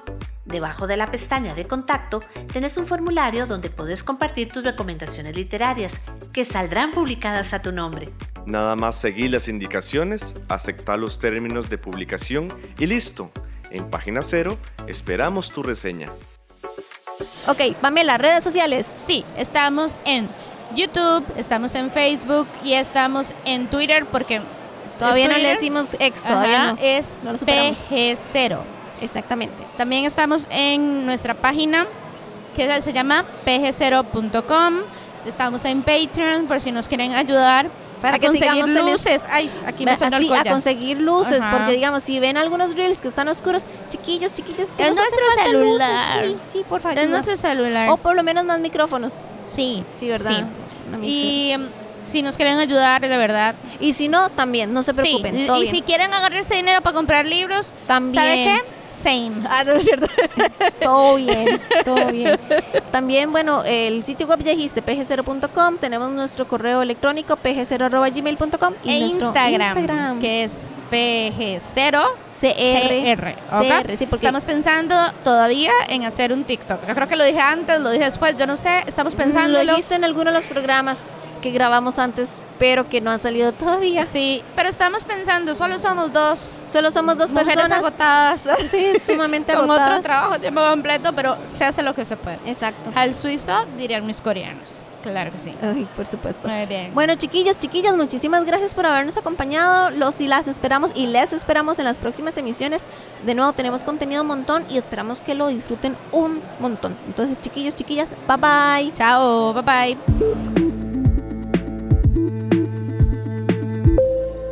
Speaker 2: Debajo de la pestaña de contacto tenés un formulario donde puedes compartir tus recomendaciones literarias que saldrán publicadas a tu nombre.
Speaker 1: Nada más seguir las indicaciones, aceptar los términos de publicación y listo. En Página Cero esperamos tu reseña.
Speaker 4: Ok, las redes sociales.
Speaker 3: Sí, estamos en YouTube, estamos en Facebook y estamos en Twitter porque
Speaker 4: todavía no le decimos ex, todavía no.
Speaker 3: Es PG0.
Speaker 4: Exactamente.
Speaker 3: También estamos en nuestra página que se llama pg0.com. Estamos en Patreon por si nos quieren ayudar para que conseguir luces. Ay, aquí me suena
Speaker 4: a conseguir luces, porque digamos, si ven algunos reels que están oscuros, chiquillos, chiquillos, que
Speaker 3: es nuestro celular.
Speaker 4: Sí, sí, por favor.
Speaker 3: Es nuestro celular.
Speaker 4: O por lo menos más micrófonos.
Speaker 3: Sí.
Speaker 4: Sí, ¿verdad?
Speaker 3: Y si nos quieren ayudar, de verdad.
Speaker 4: Y si no, también, no se preocupen.
Speaker 3: y si quieren agarrarse dinero para comprar libros, también. ¿sabe qué? Same.
Speaker 4: Ah, no es cierto. todo bien, todo bien. También, bueno, el sitio web ya dijiste, pg0.com. Tenemos nuestro correo electrónico, pg0.gmail.com.
Speaker 3: Y e Instagram, que es pg0
Speaker 4: CR.
Speaker 3: sí, porque estamos pensando todavía en hacer un TikTok. Yo creo que lo dije antes, lo dije después, yo no sé, estamos pensando.
Speaker 4: Lo dijiste en alguno de los programas, que grabamos antes, pero que no ha salido todavía.
Speaker 3: Sí, pero estamos pensando, solo somos dos.
Speaker 4: Solo somos dos
Speaker 3: mujeres
Speaker 4: personas.
Speaker 3: agotadas.
Speaker 4: Sí, sumamente agotadas.
Speaker 3: Con otro trabajo tiempo completo, pero se hace lo que se puede.
Speaker 4: Exacto.
Speaker 3: Al suizo dirían mis coreanos. Claro que sí.
Speaker 4: Ay, por supuesto.
Speaker 3: Muy bien.
Speaker 4: Bueno, chiquillos, chiquillas, muchísimas gracias por habernos acompañado. Los y las esperamos y les esperamos en las próximas emisiones. De nuevo, tenemos contenido un montón y esperamos que lo disfruten un montón. Entonces, chiquillos, chiquillas, bye bye.
Speaker 3: Chao, bye bye.